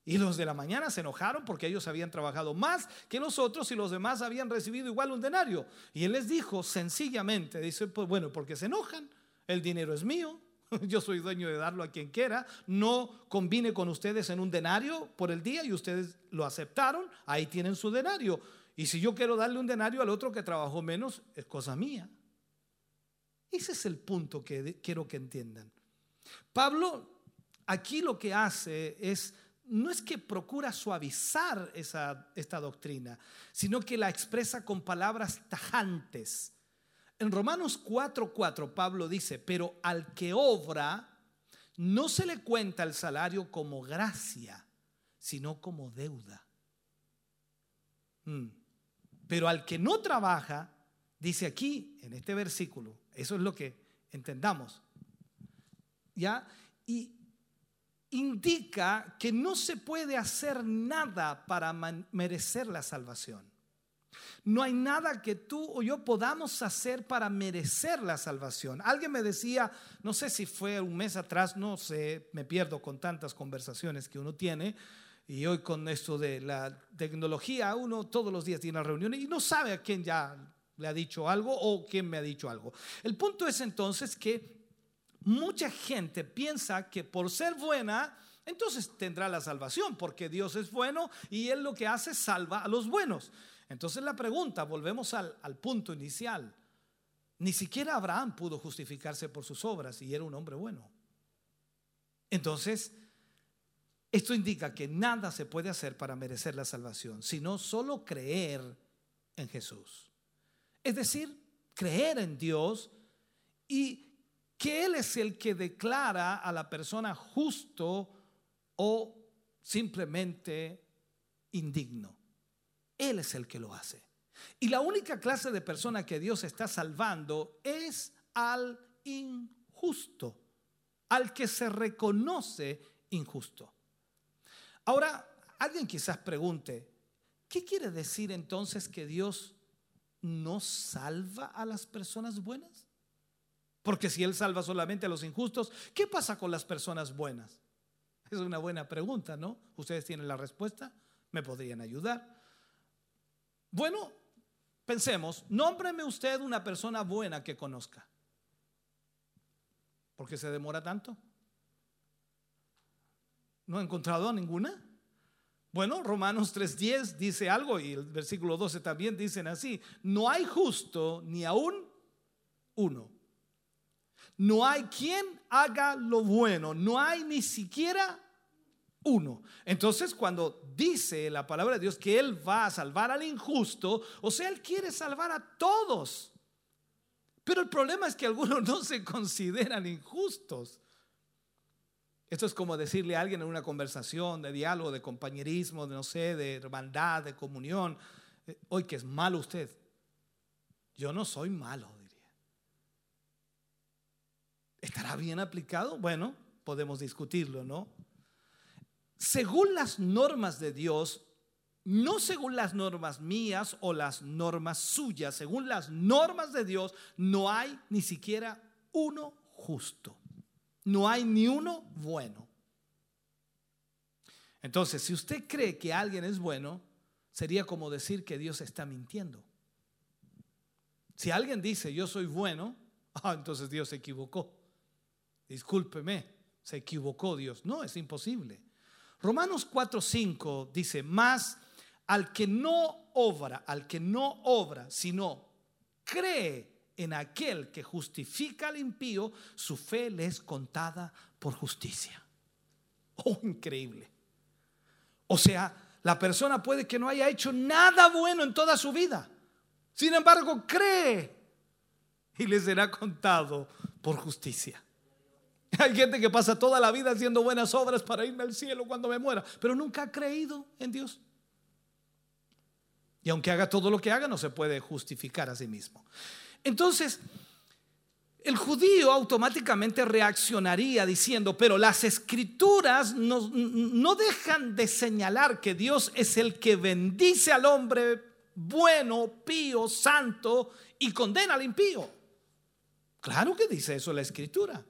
Speaker 6: Y los de la mañana se enojaron porque ellos habían trabajado más que los otros y los demás habían recibido igual un denario. Y él les dijo sencillamente, dice, pues bueno, porque se enojan, el dinero es mío, (laughs) yo soy dueño de darlo a quien quiera, no combine con ustedes en un denario por el día y ustedes lo aceptaron, ahí tienen su denario. Y si yo quiero darle un denario al otro que trabajó menos, es cosa mía. Ese es el punto que quiero que entiendan. Pablo aquí lo que hace es, no es que procura suavizar esa, esta doctrina, sino que la expresa con palabras tajantes. En Romanos 4:4 Pablo dice, pero al que obra, no se le cuenta el salario como gracia, sino como deuda. Mm. Pero al que no trabaja, dice aquí, en este versículo, eso es lo que entendamos, ¿ya? Y indica que no se puede hacer nada para merecer la salvación. No hay nada que tú o yo podamos hacer para merecer la salvación. Alguien me decía, no sé si fue un mes atrás, no sé, me pierdo con tantas conversaciones que uno tiene, y hoy con esto de la tecnología, uno todos los días tiene reunión y no sabe a quién ya le ha dicho algo o quién me ha dicho algo. El punto es entonces que mucha gente piensa que por ser buena, entonces tendrá la salvación, porque Dios es bueno y Él lo que hace salva a los buenos. Entonces la pregunta, volvemos al, al punto inicial, ni siquiera Abraham pudo justificarse por sus obras y era un hombre bueno. Entonces, esto indica que nada se puede hacer para merecer la salvación, sino solo creer en Jesús. Es decir, creer en Dios y que Él es el que declara a la persona justo o simplemente indigno. Él es el que lo hace. Y la única clase de persona que Dios está salvando es al injusto, al que se reconoce injusto. Ahora, alguien quizás pregunte, ¿qué quiere decir entonces que Dios no salva a las personas buenas? Porque si Él salva solamente a los injustos, ¿qué pasa con las personas buenas? Es una buena pregunta, ¿no? ¿Ustedes tienen la respuesta? ¿Me podrían ayudar? Bueno, pensemos, nómbreme usted una persona buena que conozca. ¿Por qué se demora tanto? ¿No ha encontrado a ninguna? Bueno, Romanos 3.10 dice algo y el versículo 12 también dicen así, no hay justo ni aún uno. No hay quien haga lo bueno, no hay ni siquiera uno. Entonces, cuando dice la palabra de Dios que Él va a salvar al injusto, o sea, Él quiere salvar a todos. Pero el problema es que algunos (laughs) no se consideran injustos. Esto es como decirle a alguien en una conversación de diálogo, de compañerismo, de no sé, de hermandad, de comunión, eh, hoy que es malo usted. Yo no soy malo, diría. ¿Estará bien aplicado? Bueno, podemos discutirlo, ¿no? Según las normas de Dios, no según las normas mías o las normas suyas, según las normas de Dios, no hay ni siquiera uno justo. No hay ni uno bueno. Entonces, si usted cree que alguien es bueno, sería como decir que Dios está mintiendo. Si alguien dice yo soy bueno, (laughs) ah, entonces Dios se equivocó. Discúlpeme, se equivocó Dios. No, es imposible. Romanos 4:5 dice, más al que no obra, al que no obra, sino cree en aquel que justifica al impío, su fe le es contada por justicia. Oh, increíble. O sea, la persona puede que no haya hecho nada bueno en toda su vida. Sin embargo, cree y le será contado por justicia. Hay gente que pasa toda la vida haciendo buenas obras para irme al cielo cuando me muera, pero nunca ha creído en Dios. Y aunque haga todo lo que haga, no se puede justificar a sí mismo. Entonces, el judío automáticamente reaccionaría diciendo, pero las escrituras no, dejan de señalar que Dios es el que bendice al hombre bueno, pío, santo y condena al impío. Claro que dice eso la escritura,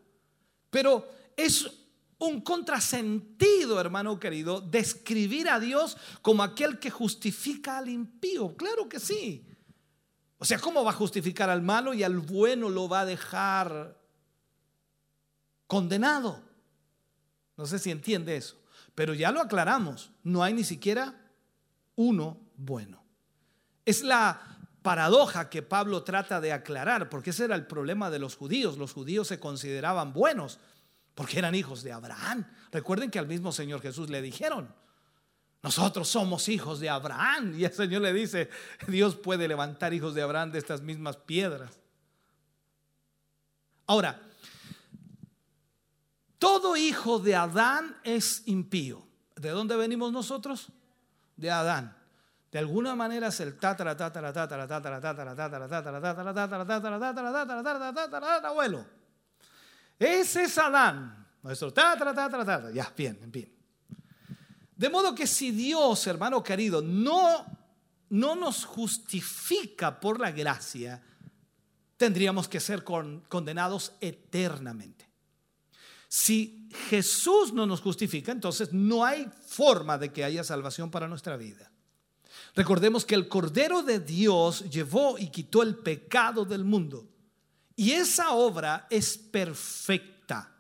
Speaker 6: pero es un contrasentido, hermano querido, describir a Dios como aquel que justifica al impío. Claro que sí. O sea, ¿cómo va a justificar al malo y al bueno lo va a dejar condenado? No sé si entiende eso, pero ya lo aclaramos. No hay ni siquiera uno bueno. Es la paradoja que Pablo trata de aclarar, porque ese era el problema de los judíos. Los judíos se consideraban buenos porque eran hijos de Abraham. Recuerden que al mismo Señor Jesús le dijeron, nosotros somos hijos de Abraham. Y el Señor le dice, Dios puede levantar hijos de Abraham de estas mismas piedras. Ahora, todo hijo de Adán es impío. ¿De dónde venimos nosotros? De Adán. De alguna manera es el tatara, tatara, tatara, tatara, tatara, tatara, tatara, tatara, tatara, tatara, tatara, tatara, tatara, abuelo. Ese es Adán. Nuestro tatara, tatara, tatara. Ya, bien, bien. De modo que si Dios, hermano querido, no, no nos justifica por la gracia, tendríamos que ser condenados eternamente. Si Jesús no nos justifica, entonces no hay forma de que haya salvación para nuestra vida. Recordemos que el Cordero de Dios llevó y quitó el pecado del mundo. Y esa obra es perfecta.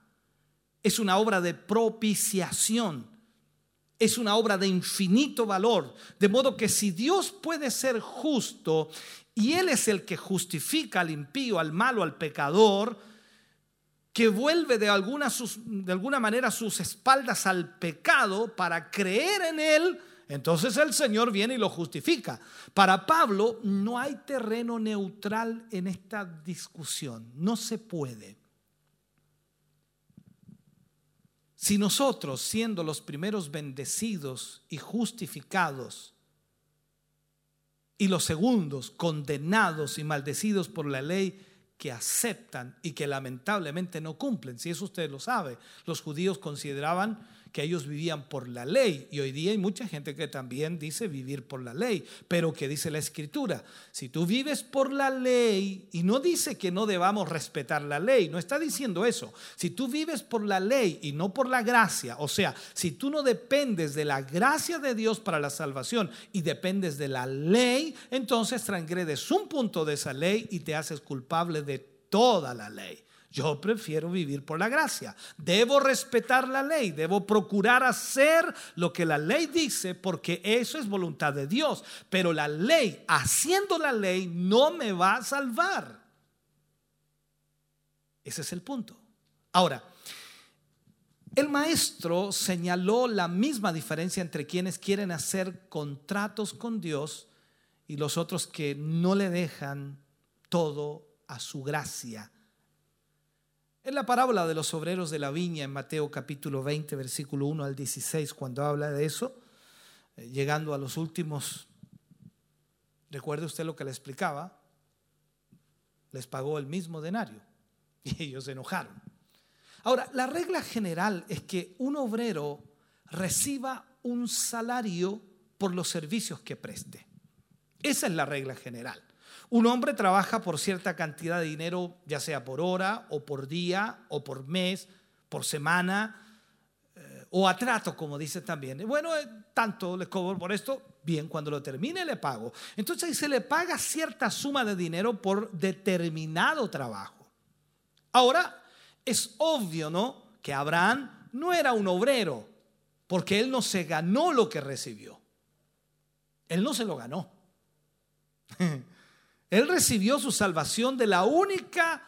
Speaker 6: Es una obra de propiciación es una obra de infinito valor. De modo que si Dios puede ser justo y Él es el que justifica al impío, al malo, al pecador, que vuelve de alguna, de alguna manera sus espaldas al pecado para creer en Él, entonces el Señor viene y lo justifica. Para Pablo no hay terreno neutral en esta discusión, no se puede. Si nosotros, siendo los primeros bendecidos y justificados, y los segundos condenados y maldecidos por la ley que aceptan y que lamentablemente no cumplen, si eso usted lo sabe, los judíos consideraban que ellos vivían por la ley. Y hoy día hay mucha gente que también dice vivir por la ley. Pero que dice la escritura? Si tú vives por la ley, y no dice que no debamos respetar la ley, no está diciendo eso. Si tú vives por la ley y no por la gracia, o sea, si tú no dependes de la gracia de Dios para la salvación y dependes de la ley, entonces transgredes un punto de esa ley y te haces culpable de toda la ley. Yo prefiero vivir por la gracia. Debo respetar la ley, debo procurar hacer lo que la ley dice porque eso es voluntad de Dios. Pero la ley, haciendo la ley, no me va a salvar. Ese es el punto. Ahora, el maestro señaló la misma diferencia entre quienes quieren hacer contratos con Dios y los otros que no le dejan todo a su gracia en la parábola de los obreros de la viña en Mateo capítulo 20, versículo 1 al 16, cuando habla de eso, eh, llegando a los últimos, recuerde usted lo que le explicaba, les pagó el mismo denario (laughs) y ellos se enojaron. Ahora, la regla general es que un obrero reciba un salario por los servicios que preste. Esa es la regla general. Un hombre trabaja por cierta cantidad de dinero, ya sea por hora o por día o por mes, por semana eh, o a trato, como dice también. Bueno, eh, tanto le cobro por esto, bien, cuando lo termine le pago. Entonces se le paga cierta suma de dinero por determinado trabajo. Ahora, es obvio, ¿no? Que Abraham no era un obrero, porque él no se ganó lo que recibió. Él no se lo ganó. (laughs) Él recibió su salvación de la única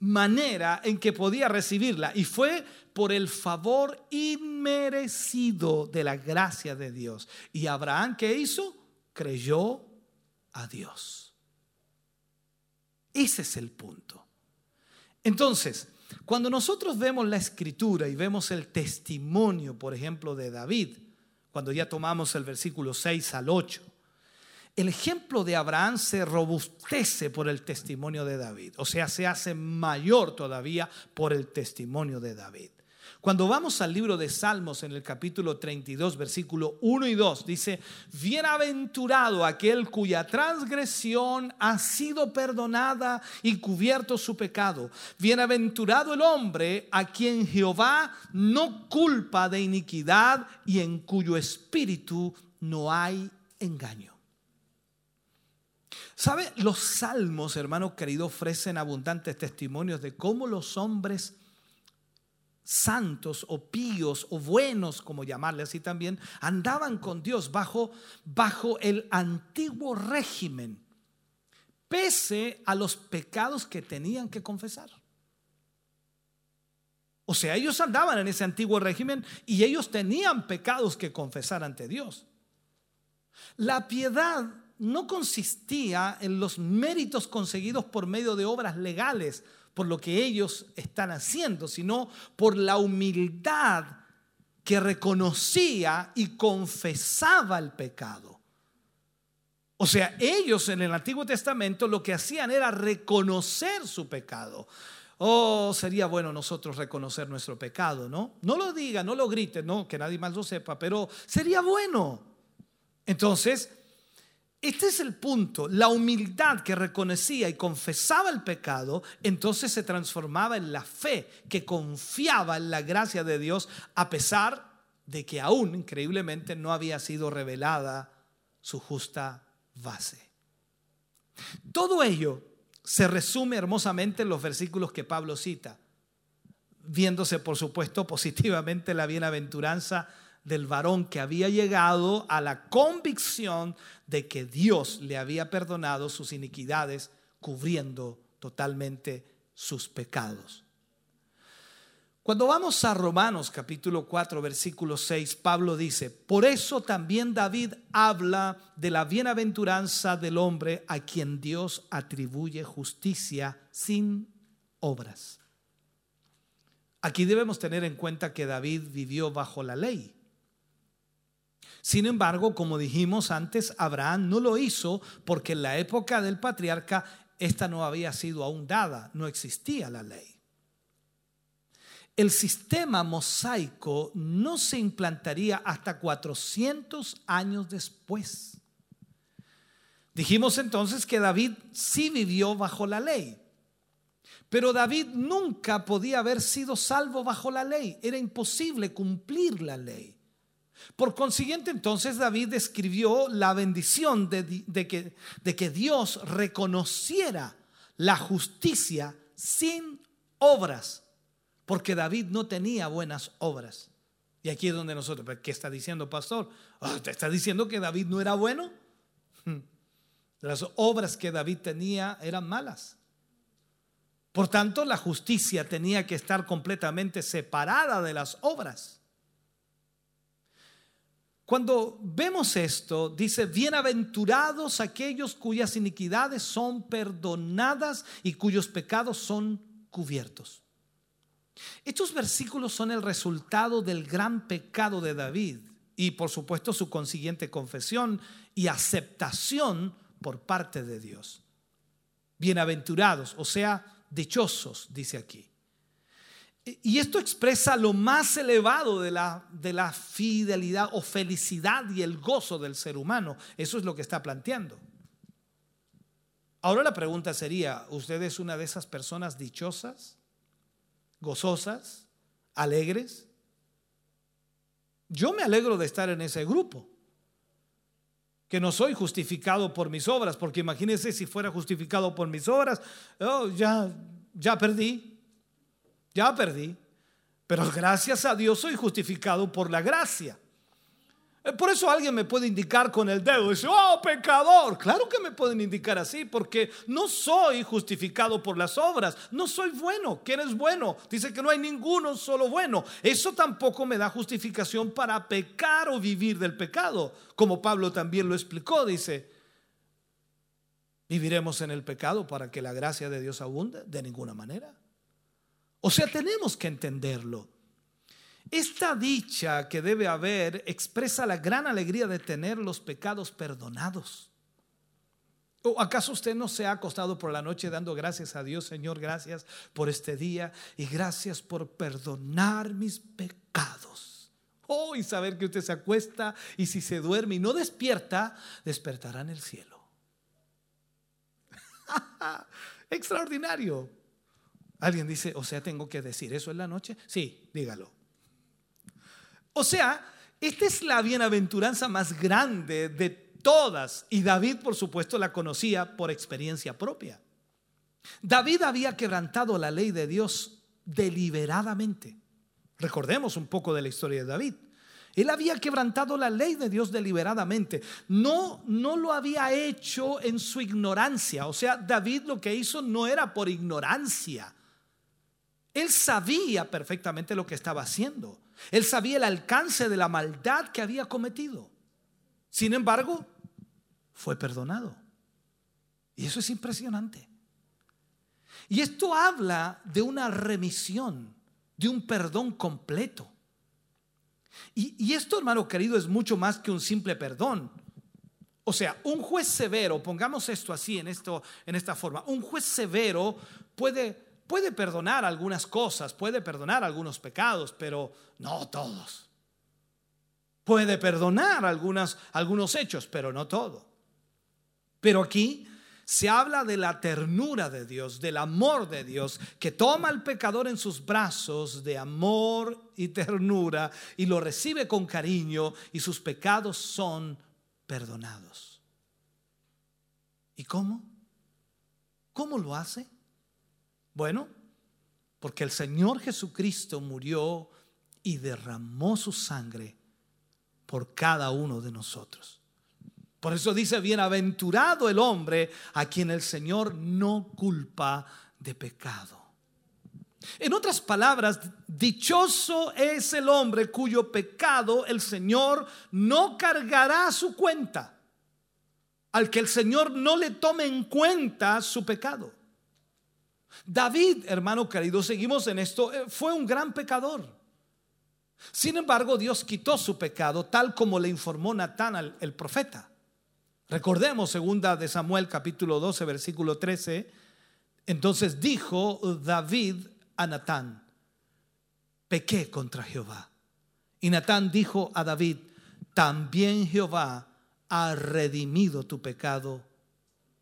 Speaker 6: manera en que podía recibirla y fue por el favor inmerecido de la gracia de Dios. Y Abraham, ¿qué hizo? Creyó a Dios. Ese es el punto. Entonces, cuando nosotros vemos la escritura y vemos el testimonio, por ejemplo, de David, cuando ya tomamos el versículo 6 al 8, el ejemplo de Abraham se robustece por el testimonio de David, o sea, se hace mayor todavía por el testimonio de David. Cuando vamos al libro de Salmos en el capítulo 32, versículo 1 y 2, dice, bienaventurado aquel cuya transgresión ha sido perdonada y cubierto su pecado. Bienaventurado el hombre a quien Jehová no culpa de iniquidad y en cuyo espíritu no hay engaño. ¿Sabe? Los salmos, hermano querido, ofrecen abundantes testimonios de cómo los hombres santos o píos o buenos, como llamarle así también, andaban con Dios bajo, bajo el antiguo régimen, pese a los pecados que tenían que confesar. O sea, ellos andaban en ese antiguo régimen y ellos tenían pecados que confesar ante Dios. La piedad no consistía en los méritos conseguidos por medio de obras legales por lo que ellos están haciendo, sino por la humildad que reconocía y confesaba el pecado. O sea, ellos en el Antiguo Testamento lo que hacían era reconocer su pecado. Oh, sería bueno nosotros reconocer nuestro pecado, ¿no? No lo diga, no lo grite, no, que nadie más lo sepa, pero sería bueno. Entonces, este es el punto. La humildad que reconocía y confesaba el pecado, entonces se transformaba en la fe que confiaba en la gracia de Dios a pesar de que aún, increíblemente, no había sido revelada su justa base. Todo ello se resume hermosamente en los versículos que Pablo cita, viéndose, por supuesto, (laughs) positivamente la bienaventuranza del varón que había llegado a la convicción de que Dios le había perdonado sus iniquidades, cubriendo totalmente sus pecados. Cuando vamos a Romanos capítulo 4 versículo 6, Pablo dice, por eso también David habla de la bienaventuranza del hombre a quien Dios atribuye justicia sin obras. Aquí debemos tener en cuenta que David vivió bajo la ley. Sin embargo, como dijimos antes, Abraham no lo hizo porque en la época del patriarca esta no había sido aún dada, no existía la ley. El sistema mosaico no se implantaría hasta 400 años después. Dijimos entonces que David sí vivió bajo la ley, pero David nunca podía haber sido salvo bajo la ley, era imposible cumplir la ley. Por consiguiente, entonces David escribió la bendición de, que, de que Dios reconociera la justicia sin obras, porque David no tenía buenas obras. Y aquí es donde nosotros, ¿qué está diciendo, pastor? Ah, ¿Te está diciendo que David no era bueno? (laughs) Las obras que David tenía eran malas. Por tanto, la justicia tenía que estar completamente separada de las obras. Cuando vemos esto, dice, bienaventurados aquellos cuyas iniquidades son perdonadas y cuyos pecados son cubiertos. Estos versículos son el resultado del gran pecado de David y por supuesto su consiguiente confesión y aceptación por parte de Dios. bienaventurados, o sea, dichosos, dice aquí. Y esto expresa lo más elevado de la, de la fidelidad o felicidad y el gozo del ser humano. Eso es lo que está planteando. Ahora la pregunta sería, ¿usted es una de esas personas dichosas, gozosas, alegres? Yo me alegro de estar en ese grupo, que no soy justificado por mis obras, porque imagínense si fuera justificado por mis obras, oh, ya, ya perdí, ya perdí. Pero gracias a Dios soy justificado por la gracia. Eh, por eso alguien me puede indicar con el dedo, dice, oh, pecador. Claro que me pueden indicar así, porque no soy justificado por las obras, no soy bueno. ¿Quién es bueno? Dice que no hay ninguno solo bueno. Eso tampoco me da justificación para pecar o vivir del pecado, como Pablo también lo explicó, dice, ¿viviremos en el pecado para que la gracia de Dios abunde? De ninguna manera. O sea, tenemos que entenderlo. Esta dicha que debe haber expresa la gran alegría de tener los pecados perdonados. ¿O acaso usted no se ha acostado por la noche dando gracias a Dios, Señor, gracias por este día y gracias por perdonar mis pecados? Oh, y saber que usted se acuesta y si se duerme y no despierta, despertará en el cielo. (laughs) Extraordinario. Alguien dice, o sea, tengo que decir eso en la noche. Sí, dígalo. O sea, esta es la bienaventuranza más grande de todas. Y David, por supuesto, la conocía por experiencia propia. David había quebrantado la ley de Dios deliberadamente. Recordemos un poco de la historia de David. Él había quebrantado la ley de Dios deliberadamente. No, no lo había hecho en su ignorancia. O sea, David lo que hizo no era por ignorancia. Él sabía perfectamente lo que estaba haciendo. Él sabía el alcance de la maldad que había cometido. Sin embargo, fue perdonado. Y eso es impresionante. Y esto habla de una remisión, de un perdón completo. Y, esto, hermano querido, es mucho más que un simple perdón. O sea, un juez severo, pongamos esto así en, esto, en esta forma, un juez severo puede puede perdonar algunas cosas, puede perdonar algunos pecados, pero no todos. Puede perdonar algunos hechos, pero no todo. Pero aquí se habla de la ternura de Dios, del amor de Dios, que toma al pecador en sus brazos de amor y ternura y lo recibe con cariño y sus pecados son perdonados. ¿Y cómo? ¿Cómo lo hace? Bueno, porque el Señor Jesucristo murió y derramó su sangre por cada uno de nosotros. Por eso dice, bienaventurado el hombre a quien el Señor no culpa de pecado. En otras palabras, dichoso es el hombre cuyo pecado el Señor no cargará su cuenta, al que el Señor no le tome en cuenta su pecado. David, hermano querido, seguimos en esto, eh, fue un gran pecador. Sin embargo, Dios quitó su pecado tal como le informó Natán el profeta. Recordemos segunda de Samuel capítulo 12 versículo 13. Entonces dijo David a Natán, pequé contra Jehová. Y Natán dijo a David, también Jehová ha redimido tu pecado,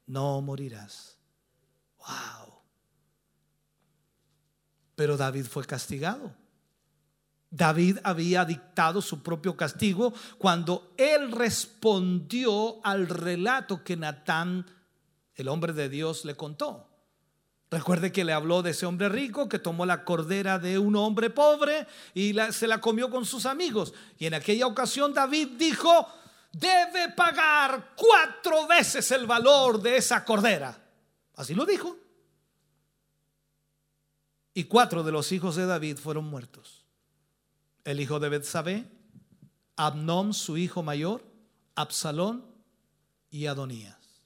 Speaker 6: no morirás. Wow. Pero David fue castigado. David había dictado su propio castigo cuando él respondió al relato que Natán, el hombre de Dios, le contó. Recuerde que le habló de ese hombre rico que tomó la cordera de un hombre pobre y se la comió con sus amigos. Y en aquella ocasión David dijo, debe pagar cuatro veces el valor de esa cordera. Así lo dijo y cuatro de los hijos de David fueron muertos. El hijo de Betsabé, Abnón, su hijo mayor, Absalón y Adonías.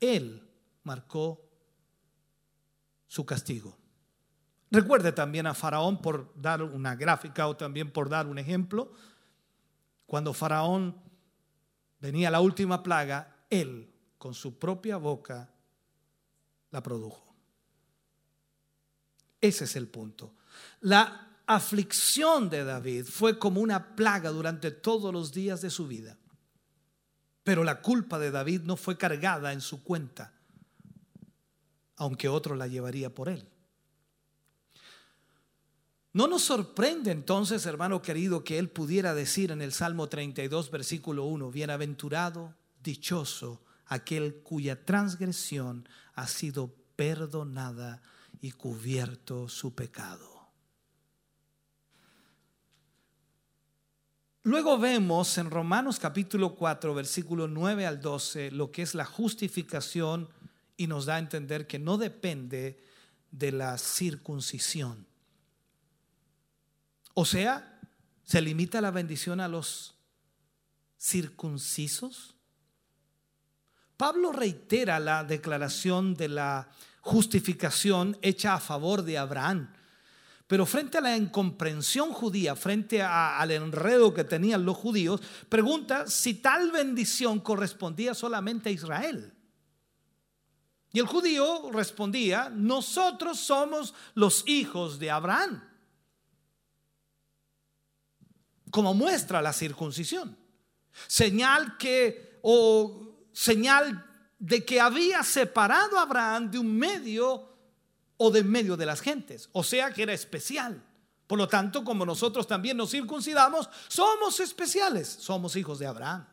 Speaker 6: Él marcó su castigo. Recuerde también a Faraón por dar una gráfica o también por dar un ejemplo. Cuando Faraón venía la última plaga, él con su propia boca la produjo. Ese es el punto. La aflicción de David fue como una plaga durante todos los días de su vida. Pero la culpa de David no fue cargada en su cuenta, aunque otro la llevaría por él. No nos sorprende entonces, hermano querido, que él pudiera decir en el Salmo 32, versículo 1, bienaventurado, dichoso, aquel cuya transgresión ha sido perdonada y cubierto su pecado. Luego vemos en Romanos capítulo 4, versículo 9 al 12, lo que es la justificación y nos da a entender que no depende de la circuncisión. O sea, ¿se limita la bendición a los circuncisos? Pablo reitera la declaración de la justificación hecha a favor de Abraham. Pero frente a la incomprensión judía, frente al enredo que tenían los judíos, pregunta si tal bendición correspondía solamente a Israel. Y el judío respondía, nosotros somos los hijos de Abraham, como muestra la circuncisión. Señal que, o señal de que había separado a Abraham de un medio o de medio de las gentes, o sea que era especial. Por lo tanto, como nosotros también nos circuncidamos, somos especiales, somos hijos de Abraham.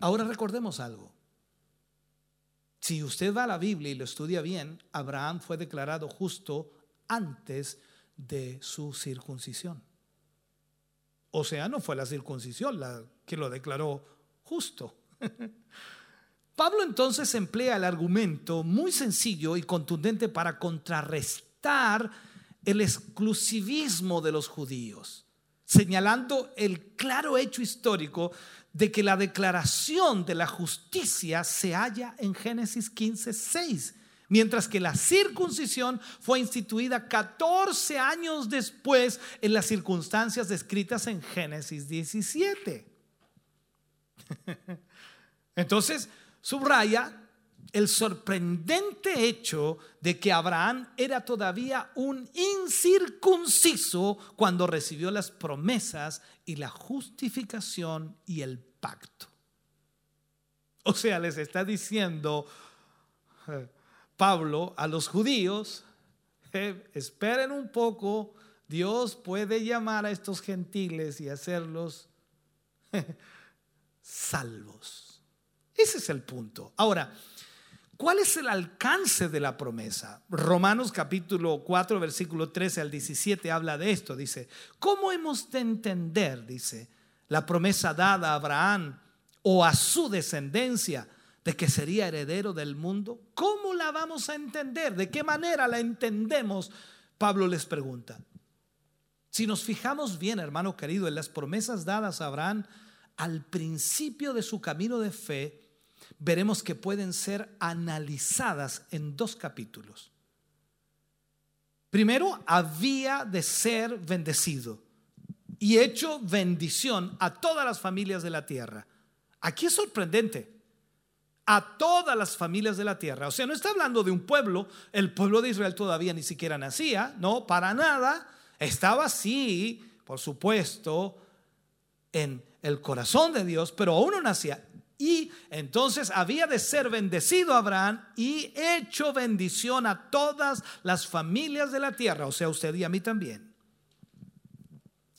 Speaker 6: Ahora recordemos algo. Si usted va a la Biblia y lo estudia bien, Abraham fue declarado justo antes de su circuncisión. O sea, no fue la circuncisión la que lo declaró justo. (laughs) Pablo entonces emplea el argumento muy sencillo y contundente para contrarrestar el exclusivismo de los judíos, señalando el claro hecho histórico de que la declaración de la justicia se halla en Génesis 15, 6, mientras que la circuncisión fue instituida 14 años después en las circunstancias descritas en Génesis 17. (laughs) Entonces, subraya el sorprendente hecho de que Abraham era todavía un incircunciso cuando recibió las promesas y la justificación y el pacto. O sea, les está diciendo eh, Pablo a los judíos, eh, esperen un poco, Dios puede llamar a estos gentiles y hacerlos (laughs) salvos. Ese es el punto. Ahora, ¿cuál es el alcance de la promesa? Romanos capítulo 4, versículo 13 al 17 habla de esto. Dice, ¿cómo hemos de entender, dice, la promesa dada a Abraham o a su descendencia de que sería heredero del mundo? ¿Cómo la vamos a entender? ¿De qué manera la entendemos? Pablo les pregunta. Si nos fijamos bien, hermano querido, en las promesas dadas a Abraham, al principio de su camino de fe, veremos que pueden ser analizadas en dos capítulos. Primero, había de ser bendecido y hecho bendición a todas las familias de la tierra. Aquí es sorprendente. A todas las familias de la tierra. O sea, no está hablando de un pueblo. El pueblo de Israel todavía ni siquiera nacía. No, para nada. Estaba así, por supuesto, en el corazón de Dios, pero aún no nacía. Y entonces había de ser bendecido Abraham y hecho bendición a todas las familias de la tierra, o sea, usted y a mí también.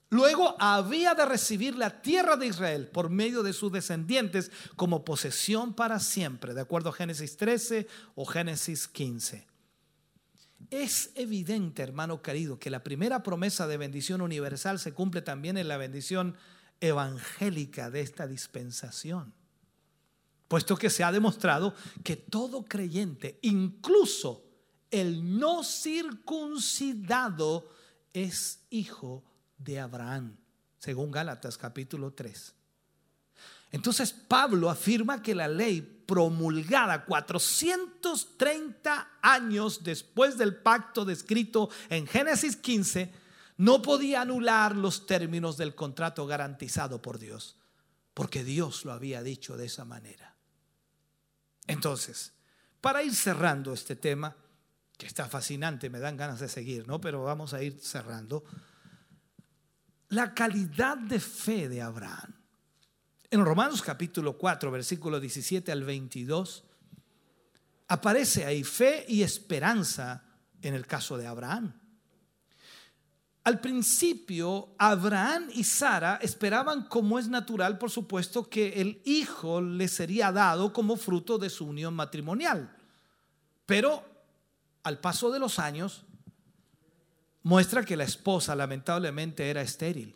Speaker 6: Luego había de recibir la tierra de Israel por medio de sus descendientes como posesión para siempre, de acuerdo a Génesis 13 o Génesis 15. Es evidente, hermano querido, que la primera promesa de bendición universal se cumple también en la bendición evangélica de esta dispensación, puesto que se ha demostrado que todo creyente, incluso el no circuncidado, es hijo de Abraham, según Gálatas capítulo 3. Entonces Pablo afirma que la ley promulgada 430 años después del pacto descrito en Génesis 15 no podía anular los términos del contrato garantizado por Dios, porque Dios lo había dicho de esa manera. Entonces, Para ir cerrando este tema, que está fascinante, me dan ganas de seguir, ¿no? Pero vamos a ir cerrando. La calidad de fe de Abraham. En Romanos capítulo 4, versículo 17 al 22, aparece ahí fe y esperanza en el caso de Abraham. Al principio, Abraham y Sara esperaban, como es natural, por supuesto, que el hijo le sería dado como fruto de su unión matrimonial. Pero al paso de los años, muestra que la esposa lamentablemente era estéril.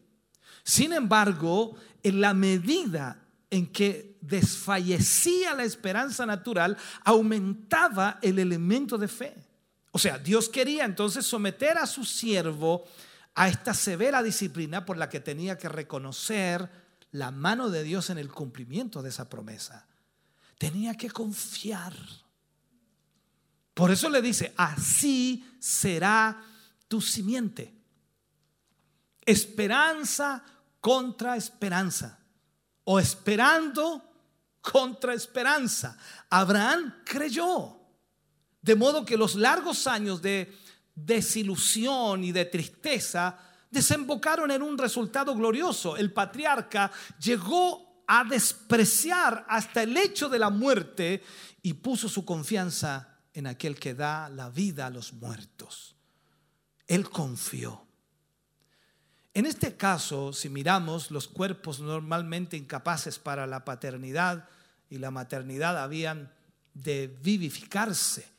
Speaker 6: Sin embargo, en la medida en que desfallecía la esperanza natural, aumentaba el elemento de fe. O sea, Dios quería entonces someter a su siervo a esta severa disciplina por la que tenía que reconocer la mano de Dios en el cumplimiento de esa promesa. Tenía que confiar. Por eso le dice, así será tu simiente. Esperanza contra esperanza. O esperando contra esperanza. Abraham creyó. De modo que los largos años de desilusión y de tristeza desembocaron en un resultado glorioso. El patriarca llegó a despreciar hasta el hecho de la muerte y puso su confianza en aquel que da la vida a los muertos. Él confió. En este caso, si miramos los cuerpos normalmente incapaces para la paternidad y la maternidad habían de vivificarse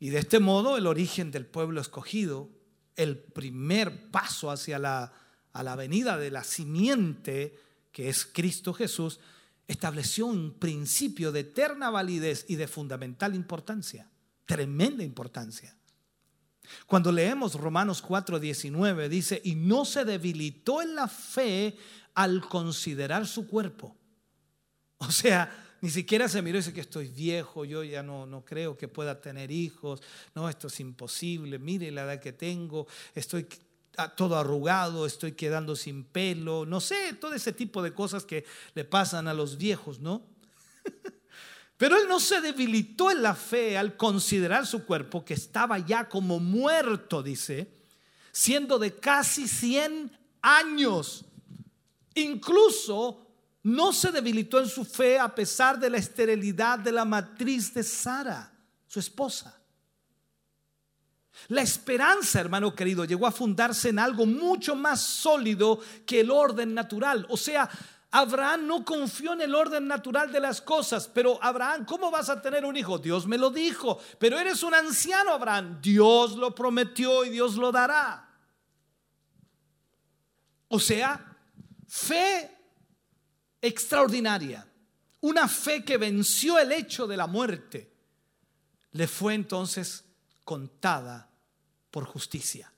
Speaker 6: y de este modo el origen del pueblo escogido, el primer paso hacia la, a la venida de la simiente, que es Cristo Jesús, estableció un principio de eterna validez y de fundamental importancia, tremenda importancia. Cuando leemos Romanos 4:19 dice, y no se debilitó en la fe al considerar su cuerpo. O sea, ni siquiera se miró y dice que estoy viejo, yo ya no, no creo que pueda tener hijos, no, esto es imposible, mire la edad que tengo, estoy todo arrugado, estoy quedando sin pelo, no sé, todo ese tipo de cosas que le pasan a los viejos, ¿no? (laughs) Pero él no se debilitó en la fe al considerar su cuerpo, que estaba ya como muerto, dice, siendo de casi 100 años. Incluso no se debilitó en su fe a pesar de la esterilidad de la matriz de Sara, su esposa. La esperanza, hermano querido, llegó a fundarse en algo mucho más sólido que el orden natural. O sea, Abraham no confió en el orden natural de las cosas, pero Abraham, ¿cómo vas a tener un hijo? Dios me lo dijo, pero eres un anciano, Abraham. Dios lo prometió y Dios lo dará. O sea, fe extraordinaria, una fe que venció el hecho de la muerte, le fue entonces contada por justicia.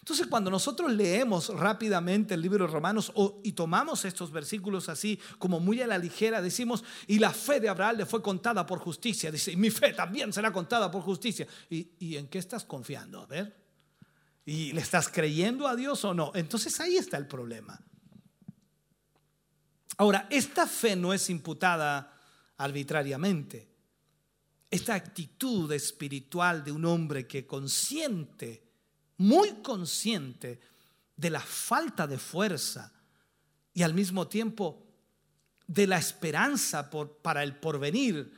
Speaker 6: Entonces cuando nosotros leemos rápidamente el libro de Romanos y tomamos estos versículos así como muy a la ligera, decimos, y la fe de Abraham le fue contada por justicia, dice, y mi fe también será contada por justicia. ¿Y, y en qué estás confiando? A ver. ¿Y le estás creyendo a Dios o no? Entonces ahí está el problema. Ahora, esta fe no es imputada arbitrariamente. Esta actitud espiritual de un hombre que consciente, muy consciente de la falta de fuerza y al mismo tiempo de la esperanza para el porvenir,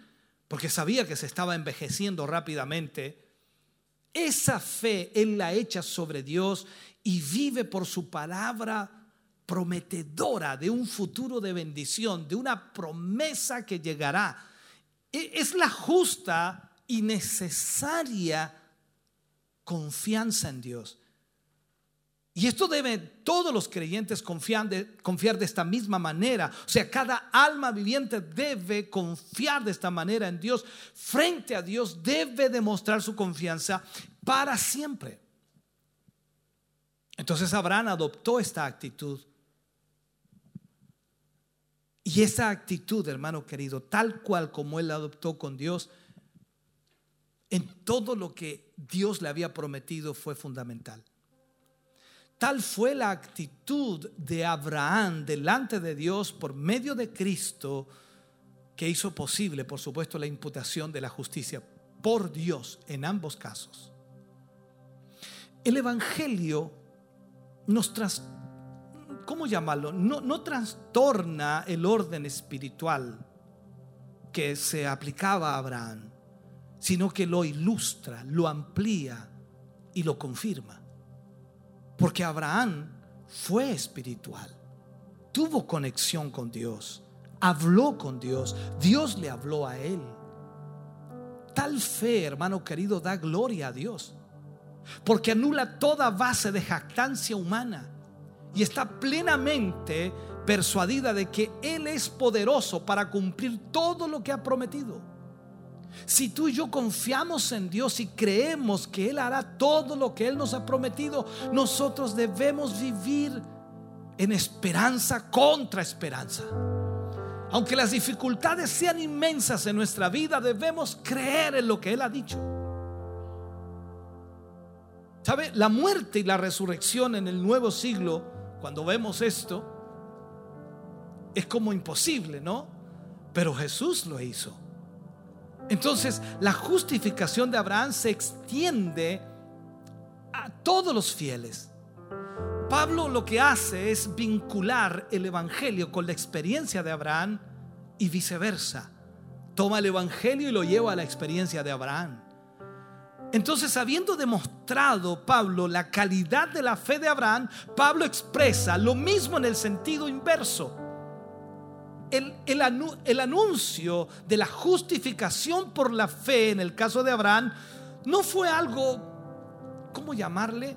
Speaker 6: porque sabía que se estaba envejeciendo rápidamente, esa fe él la echa sobre Dios y vive por su palabra prometedora de un futuro de bendición, de una promesa que llegará. E, es la justa y necesaria confianza en Dios. Y esto deben todos los creyentes confiar de, confiar de esta misma manera. O sea, cada alma viviente debe confiar de esta manera en Dios. Frente a Dios debe demostrar su confianza para siempre. Entonces Abraham adoptó esta actitud y esa actitud, hermano querido, tal cual como él la adoptó con Dios, en todo lo que Dios le había prometido fue fundamental. Tal fue la actitud de Abraham delante de Dios por medio de Cristo, que hizo posible, por supuesto, la imputación de la justicia por Dios en ambos casos. El Evangelio nos tras, ¿cómo llamarlo? No, no trastorna el orden espiritual que se aplicaba a Abraham, sino que lo ilustra, lo amplía y lo confirma. Porque Abraham fue espiritual, tuvo conexión con Dios, habló con Dios, Dios le habló a él. Tal fe, hermano querido, da gloria a Dios, porque anula toda base de jactancia humana y está plenamente persuadida de que Él es poderoso para cumplir todo lo que ha prometido. Si tú y yo confiamos en Dios y creemos que Él hará todo lo que Él nos ha prometido, nosotros debemos vivir en esperanza contra esperanza. Aunque las dificultades sean inmensas en nuestra vida, debemos creer en lo que Él ha dicho. ¿Sabe? La muerte y la resurrección en el nuevo siglo, cuando vemos esto, es como imposible, ¿no? Pero Jesús lo hizo. Entonces, la justificación de Abraham se extiende a todos los fieles. Pablo lo que hace es vincular el Evangelio con la experiencia de Abraham y viceversa. Toma el Evangelio y lo lleva a la experiencia de Abraham. Entonces, habiendo demostrado Pablo la calidad de la fe de Abraham, Pablo expresa lo mismo en el sentido inverso. El, el, anuncio de la justificación por la fe en el caso de Abraham no fue algo, ¿cómo llamarle?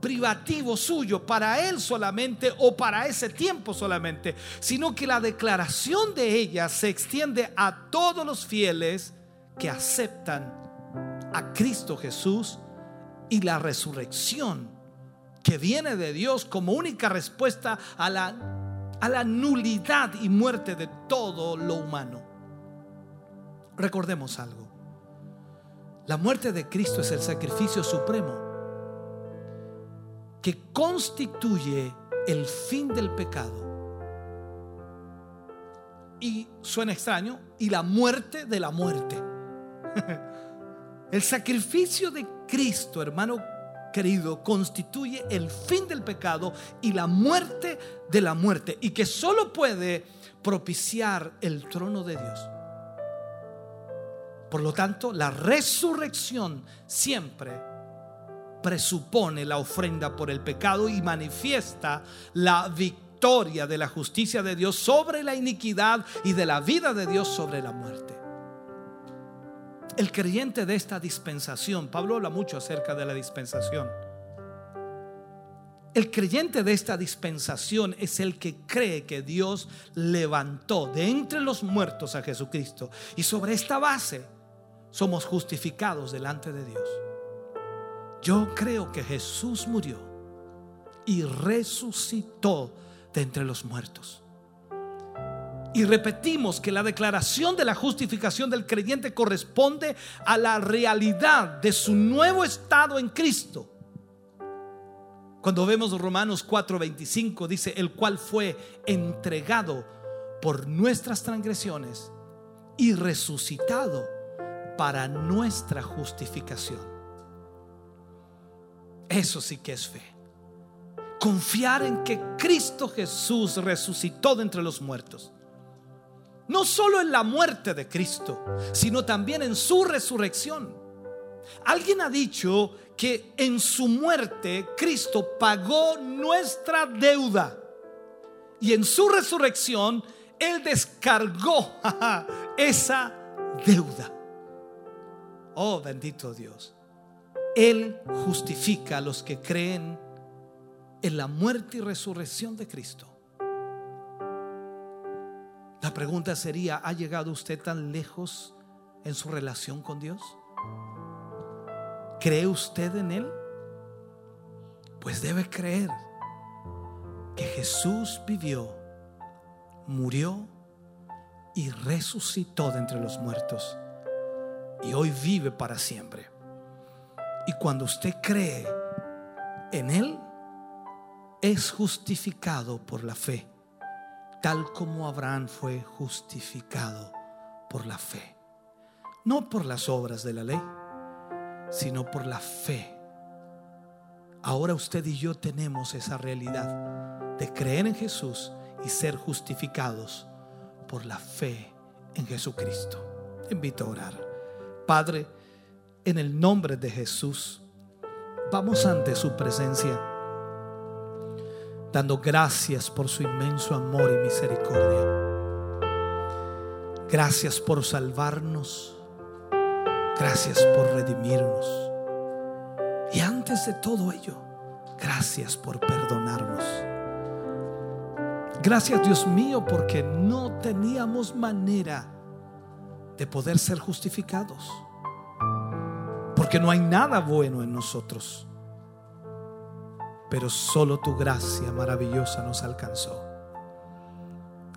Speaker 6: privativo suyo para él solamente o para ese tiempo solamente, sino que la declaración de ella se extiende a todos los fieles que aceptan a Cristo Jesús y la resurrección que viene de Dios como única respuesta a la a la nulidad y muerte de todo lo humano. Recordemos algo. La muerte de Cristo es el sacrificio supremo que constituye el fin del pecado. Y suena extraño, y la muerte de la muerte. (laughs) El sacrificio de Cristo, hermano, querido, constituye el fin del pecado y la muerte de la muerte y que solo puede propiciar el trono de Dios. Por lo tanto, la resurrección siempre presupone la ofrenda por el pecado y manifiesta la victoria de la justicia de Dios sobre la iniquidad y de la vida de Dios sobre la muerte. El creyente de esta dispensación, Pablo habla mucho acerca de la dispensación. El creyente de esta dispensación es el que cree que Dios levantó de entre los muertos a Jesucristo. Y sobre esta base somos justificados delante de Dios. Yo creo que Jesús murió y resucitó de entre los muertos. Y repetimos que la declaración de la justificación del creyente corresponde a la realidad de su nuevo estado en Cristo. Cuando vemos Romanos 4:25 dice, el cual fue entregado por nuestras transgresiones y resucitado para nuestra justificación. Eso sí que es fe. Confiar en que Cristo Jesús resucitó de entre los muertos no solo en la muerte de Cristo, sino también en su resurrección. Alguien ha dicho que en su muerte Cristo pagó nuestra deuda y en su resurrección Él descargó (laughs) esa deuda. Oh bendito Dios. Él justifica a los que creen en la muerte y resurrección de Cristo. La pregunta sería, ¿ha llegado usted tan lejos en su relación con Dios? ¿Cree usted en Él? Pues debe creer que Jesús vivió, murió y resucitó de entre los muertos. Y hoy vive para siempre. Y cuando usted cree en Él, es justificado por la fe tal como Abraham fue justificado
Speaker 5: por la fe. No por las obras de la ley, sino por la fe. Ahora usted y yo tenemos esa realidad de creer en Jesús y ser justificados por la fe en Jesucristo. Te invito a orar. Padre, en el nombre de Jesús, vamos ante su presencia, dando gracias por su inmenso amor y misericordia. Gracias por salvarnos. Gracias por redimirnos. Y antes de todo ello, gracias por perdonarnos. Gracias Dios mío porque no teníamos manera de poder ser justificados. Porque no hay nada bueno en nosotros. Pero solo tu gracia maravillosa nos alcanzó.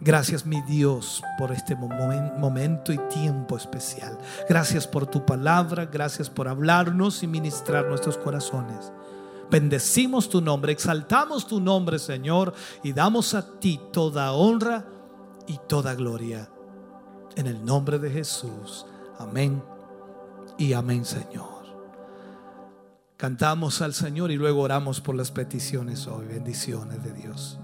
Speaker 5: Gracias mi Dios por este momento y tiempo especial. Gracias por tu palabra, gracias por hablarnos y ministrar nuestros corazones. Bendecimos tu nombre, exaltamos tu nombre Señor y damos a ti toda honra y toda gloria. En el nombre de Jesús. Amén y amén Señor. Cantamos al Señor y luego oramos por las peticiones hoy. Bendiciones de Dios.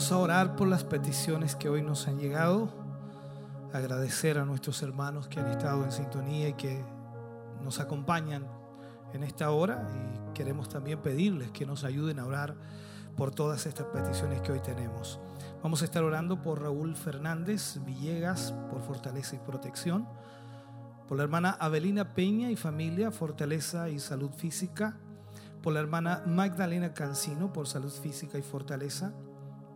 Speaker 6: Vamos a orar por las peticiones que hoy nos han llegado, agradecer a nuestros hermanos que han estado en sintonía y que nos acompañan en esta hora. Y queremos también pedirles que nos ayuden a orar por todas estas peticiones que hoy tenemos. Vamos a estar orando por Raúl Fernández Villegas, por fortaleza y protección, por la hermana Avelina Peña y familia, fortaleza y salud física, por la hermana Magdalena Cancino, por salud física y fortaleza,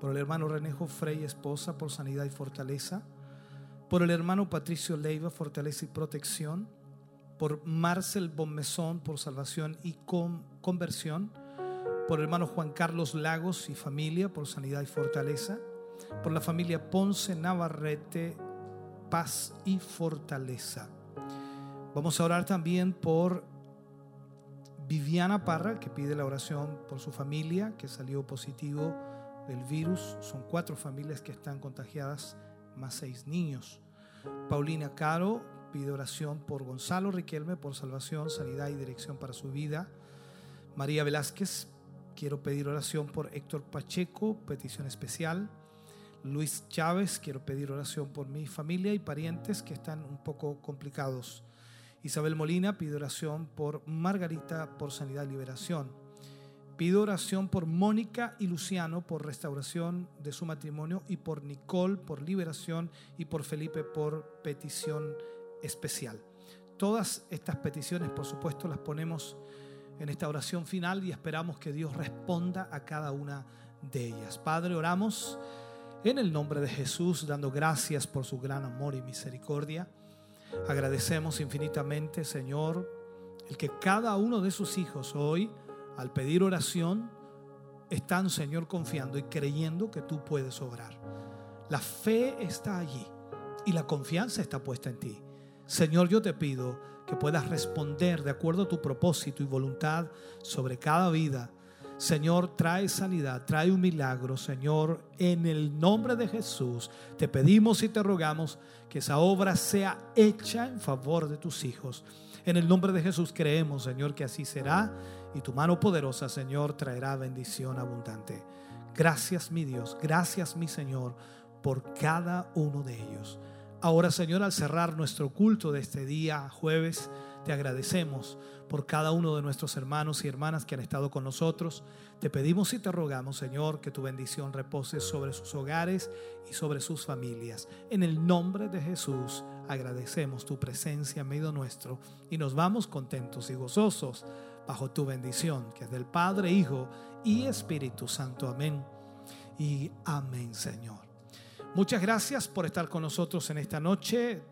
Speaker 6: por el hermano Renejo Frey, esposa, por sanidad y fortaleza, por el hermano Patricio Leiva, fortaleza y protección, por Marcel Bonmesón, por salvación y conversión, por el hermano Juan Carlos Lagos y familia, por sanidad y fortaleza, por la familia Ponce Navarrete, paz y fortaleza. Vamos a orar también por Viviana Parra, que pide la oración por su familia, que salió positivo del virus. Son cuatro familias que están contagiadas, más seis niños. Paulina Caro pide oración por Gonzalo Riquelme, por salvación, sanidad y dirección para su vida. María Velázquez, quiero pedir oración por Héctor Pacheco, petición especial. Luis Chávez, quiero pedir oración por mi familia y parientes que están un poco complicados. Isabel Molina pide oración por Margarita por sanidad y liberación. Pido oración por Mónica y Luciano por restauración de su matrimonio y por Nicole por liberación y por Felipe por petición especial. Todas estas peticiones, por supuesto, las ponemos en esta oración final y esperamos que Dios responda a cada una de ellas. Padre, oramos en el nombre de Jesús, dando gracias por su gran amor y misericordia. Agradecemos infinitamente, Señor, el que cada uno de sus hijos hoy al pedir oración, están, Señor, confiando y creyendo que tú puedes obrar. La fe está allí y la confianza está puesta en ti. Señor, yo te pido que puedas responder de acuerdo a tu propósito y voluntad sobre cada vida. Señor, trae sanidad, trae un milagro, Señor, en el nombre de Jesús. Te pedimos y te rogamos que esa obra sea hecha en favor de tus hijos. En el nombre de Jesús creemos, Señor, que así será y tu mano poderosa, Señor, traerá bendición abundante. Gracias, mi Dios, gracias, mi Señor, por cada uno de ellos. Ahora, Señor, al cerrar nuestro culto de este día, jueves, te agradecemos por cada uno de nuestros hermanos y hermanas que han estado con nosotros. Te pedimos y te rogamos, Señor, que tu bendición repose sobre sus hogares y sobre sus familias. En el nombre de Jesús agradecemos tu presencia en medio nuestro y nos vamos contentos y gozosos bajo tu bendición, que es del Padre, Hijo y Espíritu Santo. Amén. Y amén, Señor. Muchas gracias por estar con nosotros en esta noche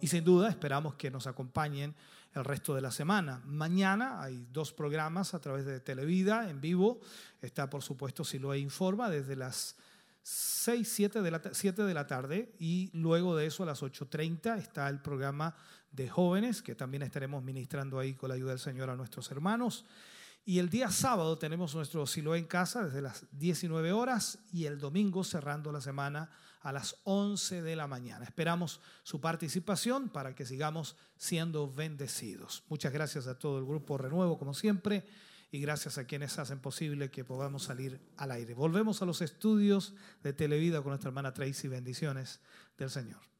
Speaker 6: y sin duda esperamos que nos acompañen el resto de la semana. Mañana hay dos programas a través de Televida en vivo. Está, por supuesto, Siloe Informa desde las 6, 7 de, la, 7 de la tarde y luego de eso a las 8.30 está el programa de jóvenes que también estaremos ministrando ahí con la ayuda del Señor a nuestros hermanos. Y el día sábado tenemos nuestro Siloé en casa desde las 19 horas y el domingo cerrando la semana a las 11 de la mañana. Esperamos su participación para que sigamos siendo bendecidos. Muchas gracias a todo el grupo Renuevo, como siempre y gracias a quienes hacen posible que podamos salir al aire. Volvemos a los estudios de Televida con nuestra hermana Tracy. Bendiciones del Señor.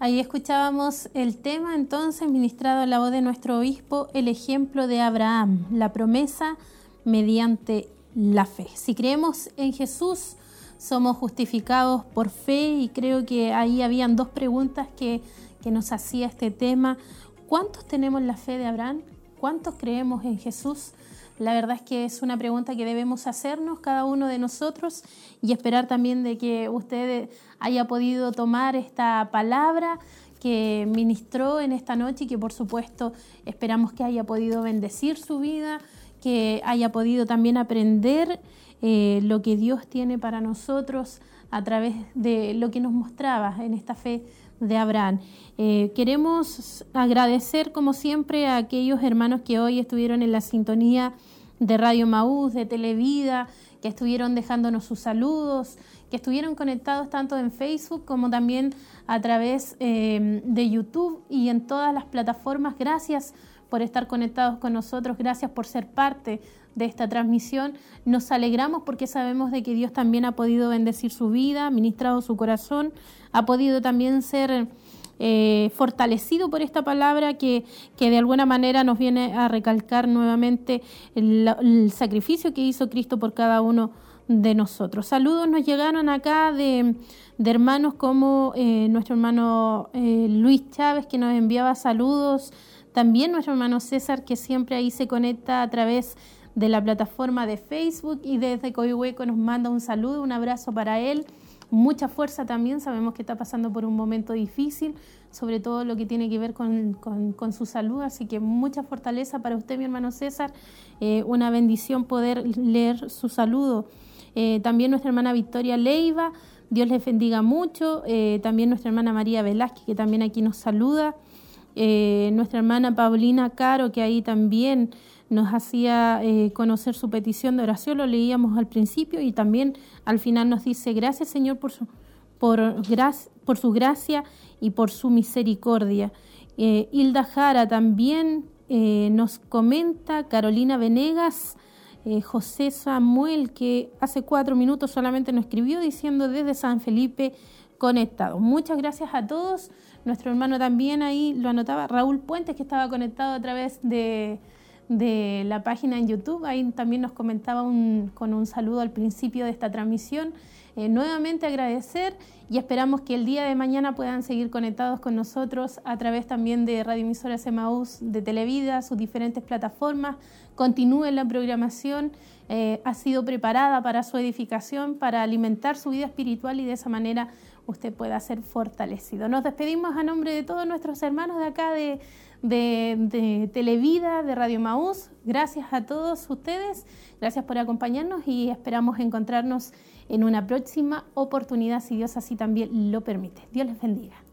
Speaker 1: Ahí escuchábamos el tema entonces ministrado a la voz de nuestro obispo, el ejemplo de Abraham, la promesa mediante la fe. Si creemos en Jesús, somos justificados por fe y creo que ahí habían dos preguntas que, que nos hacía este tema. ¿Cuántos tenemos la fe de Abraham? ¿Cuántos creemos en Jesús? La verdad es que es una pregunta que debemos hacernos cada uno de nosotros y esperar también de que usted haya podido tomar esta palabra que ministró en esta noche y que por supuesto esperamos que haya podido bendecir su vida, que haya podido también aprender eh, lo que Dios tiene para nosotros a través de lo que nos mostraba en esta fe de Abraham. Eh, queremos agradecer, como siempre, a aquellos hermanos que hoy estuvieron en la sintonía de Radio Maús, de Televida, que estuvieron dejándonos sus saludos, que estuvieron conectados tanto en Facebook como también a través eh, de YouTube y en todas las plataformas. Gracias por estar conectados con nosotros, gracias por ser parte de esta transmisión. Nos alegramos porque sabemos de que Dios también ha podido bendecir su vida, ministrado su corazón, ha podido también ser eh, fortalecido por esta palabra que, que, de alguna manera nos viene a recalcar nuevamente el, sacrificio que hizo Cristo por cada uno de nosotros. Saludos nos llegaron acá de, hermanos como eh, nuestro hermano eh, Luis Chávez que nos enviaba saludos, también nuestro hermano César que siempre ahí se conecta a través de la plataforma de Facebook y desde Coihueco nos manda un saludo, un abrazo para él. Mucha fuerza también, sabemos que está pasando por un momento difícil, sobre todo lo que tiene que ver con, su salud, así que mucha fortaleza para usted, mi hermano César, eh, una bendición poder leer su saludo. Eh, también nuestra hermana Victoria Leiva, Dios les bendiga mucho, eh, también nuestra hermana María Velázquez, que también aquí nos saluda, nuestra hermana Paulina Caro, que ahí también nos hacía eh, conocer su petición de oración, lo leíamos al principio y también al final nos dice, gracias Señor por su, por, por su gracia y por su misericordia. Eh, Hilda Jara también eh, nos comenta, Carolina Venegas, José Samuel, que hace cuatro minutos solamente nos escribió diciendo desde San Felipe conectado. Muchas gracias a todos. Nuestro hermano también ahí lo anotaba, Raúl Puentes, que estaba conectado a través de de la página en YouTube. Ahí también nos comentaba con un saludo al principio de esta transmisión. Eh, nuevamente agradecer y esperamos que el día de mañana puedan seguir conectados con nosotros a través también de Radio Emisoras Emaús, de Televida, sus diferentes plataformas. Continúen la programación. Eh, ha sido preparada para su edificación, para alimentar su vida espiritual y de esa manera usted pueda ser fortalecido. Nos despedimos a nombre de todos nuestros hermanos de acá de de, Televida, de Radio Maús. Gracias a todos ustedes, gracias por acompañarnos y esperamos encontrarnos en una próxima oportunidad, si Dios así también lo permite. Dios les bendiga.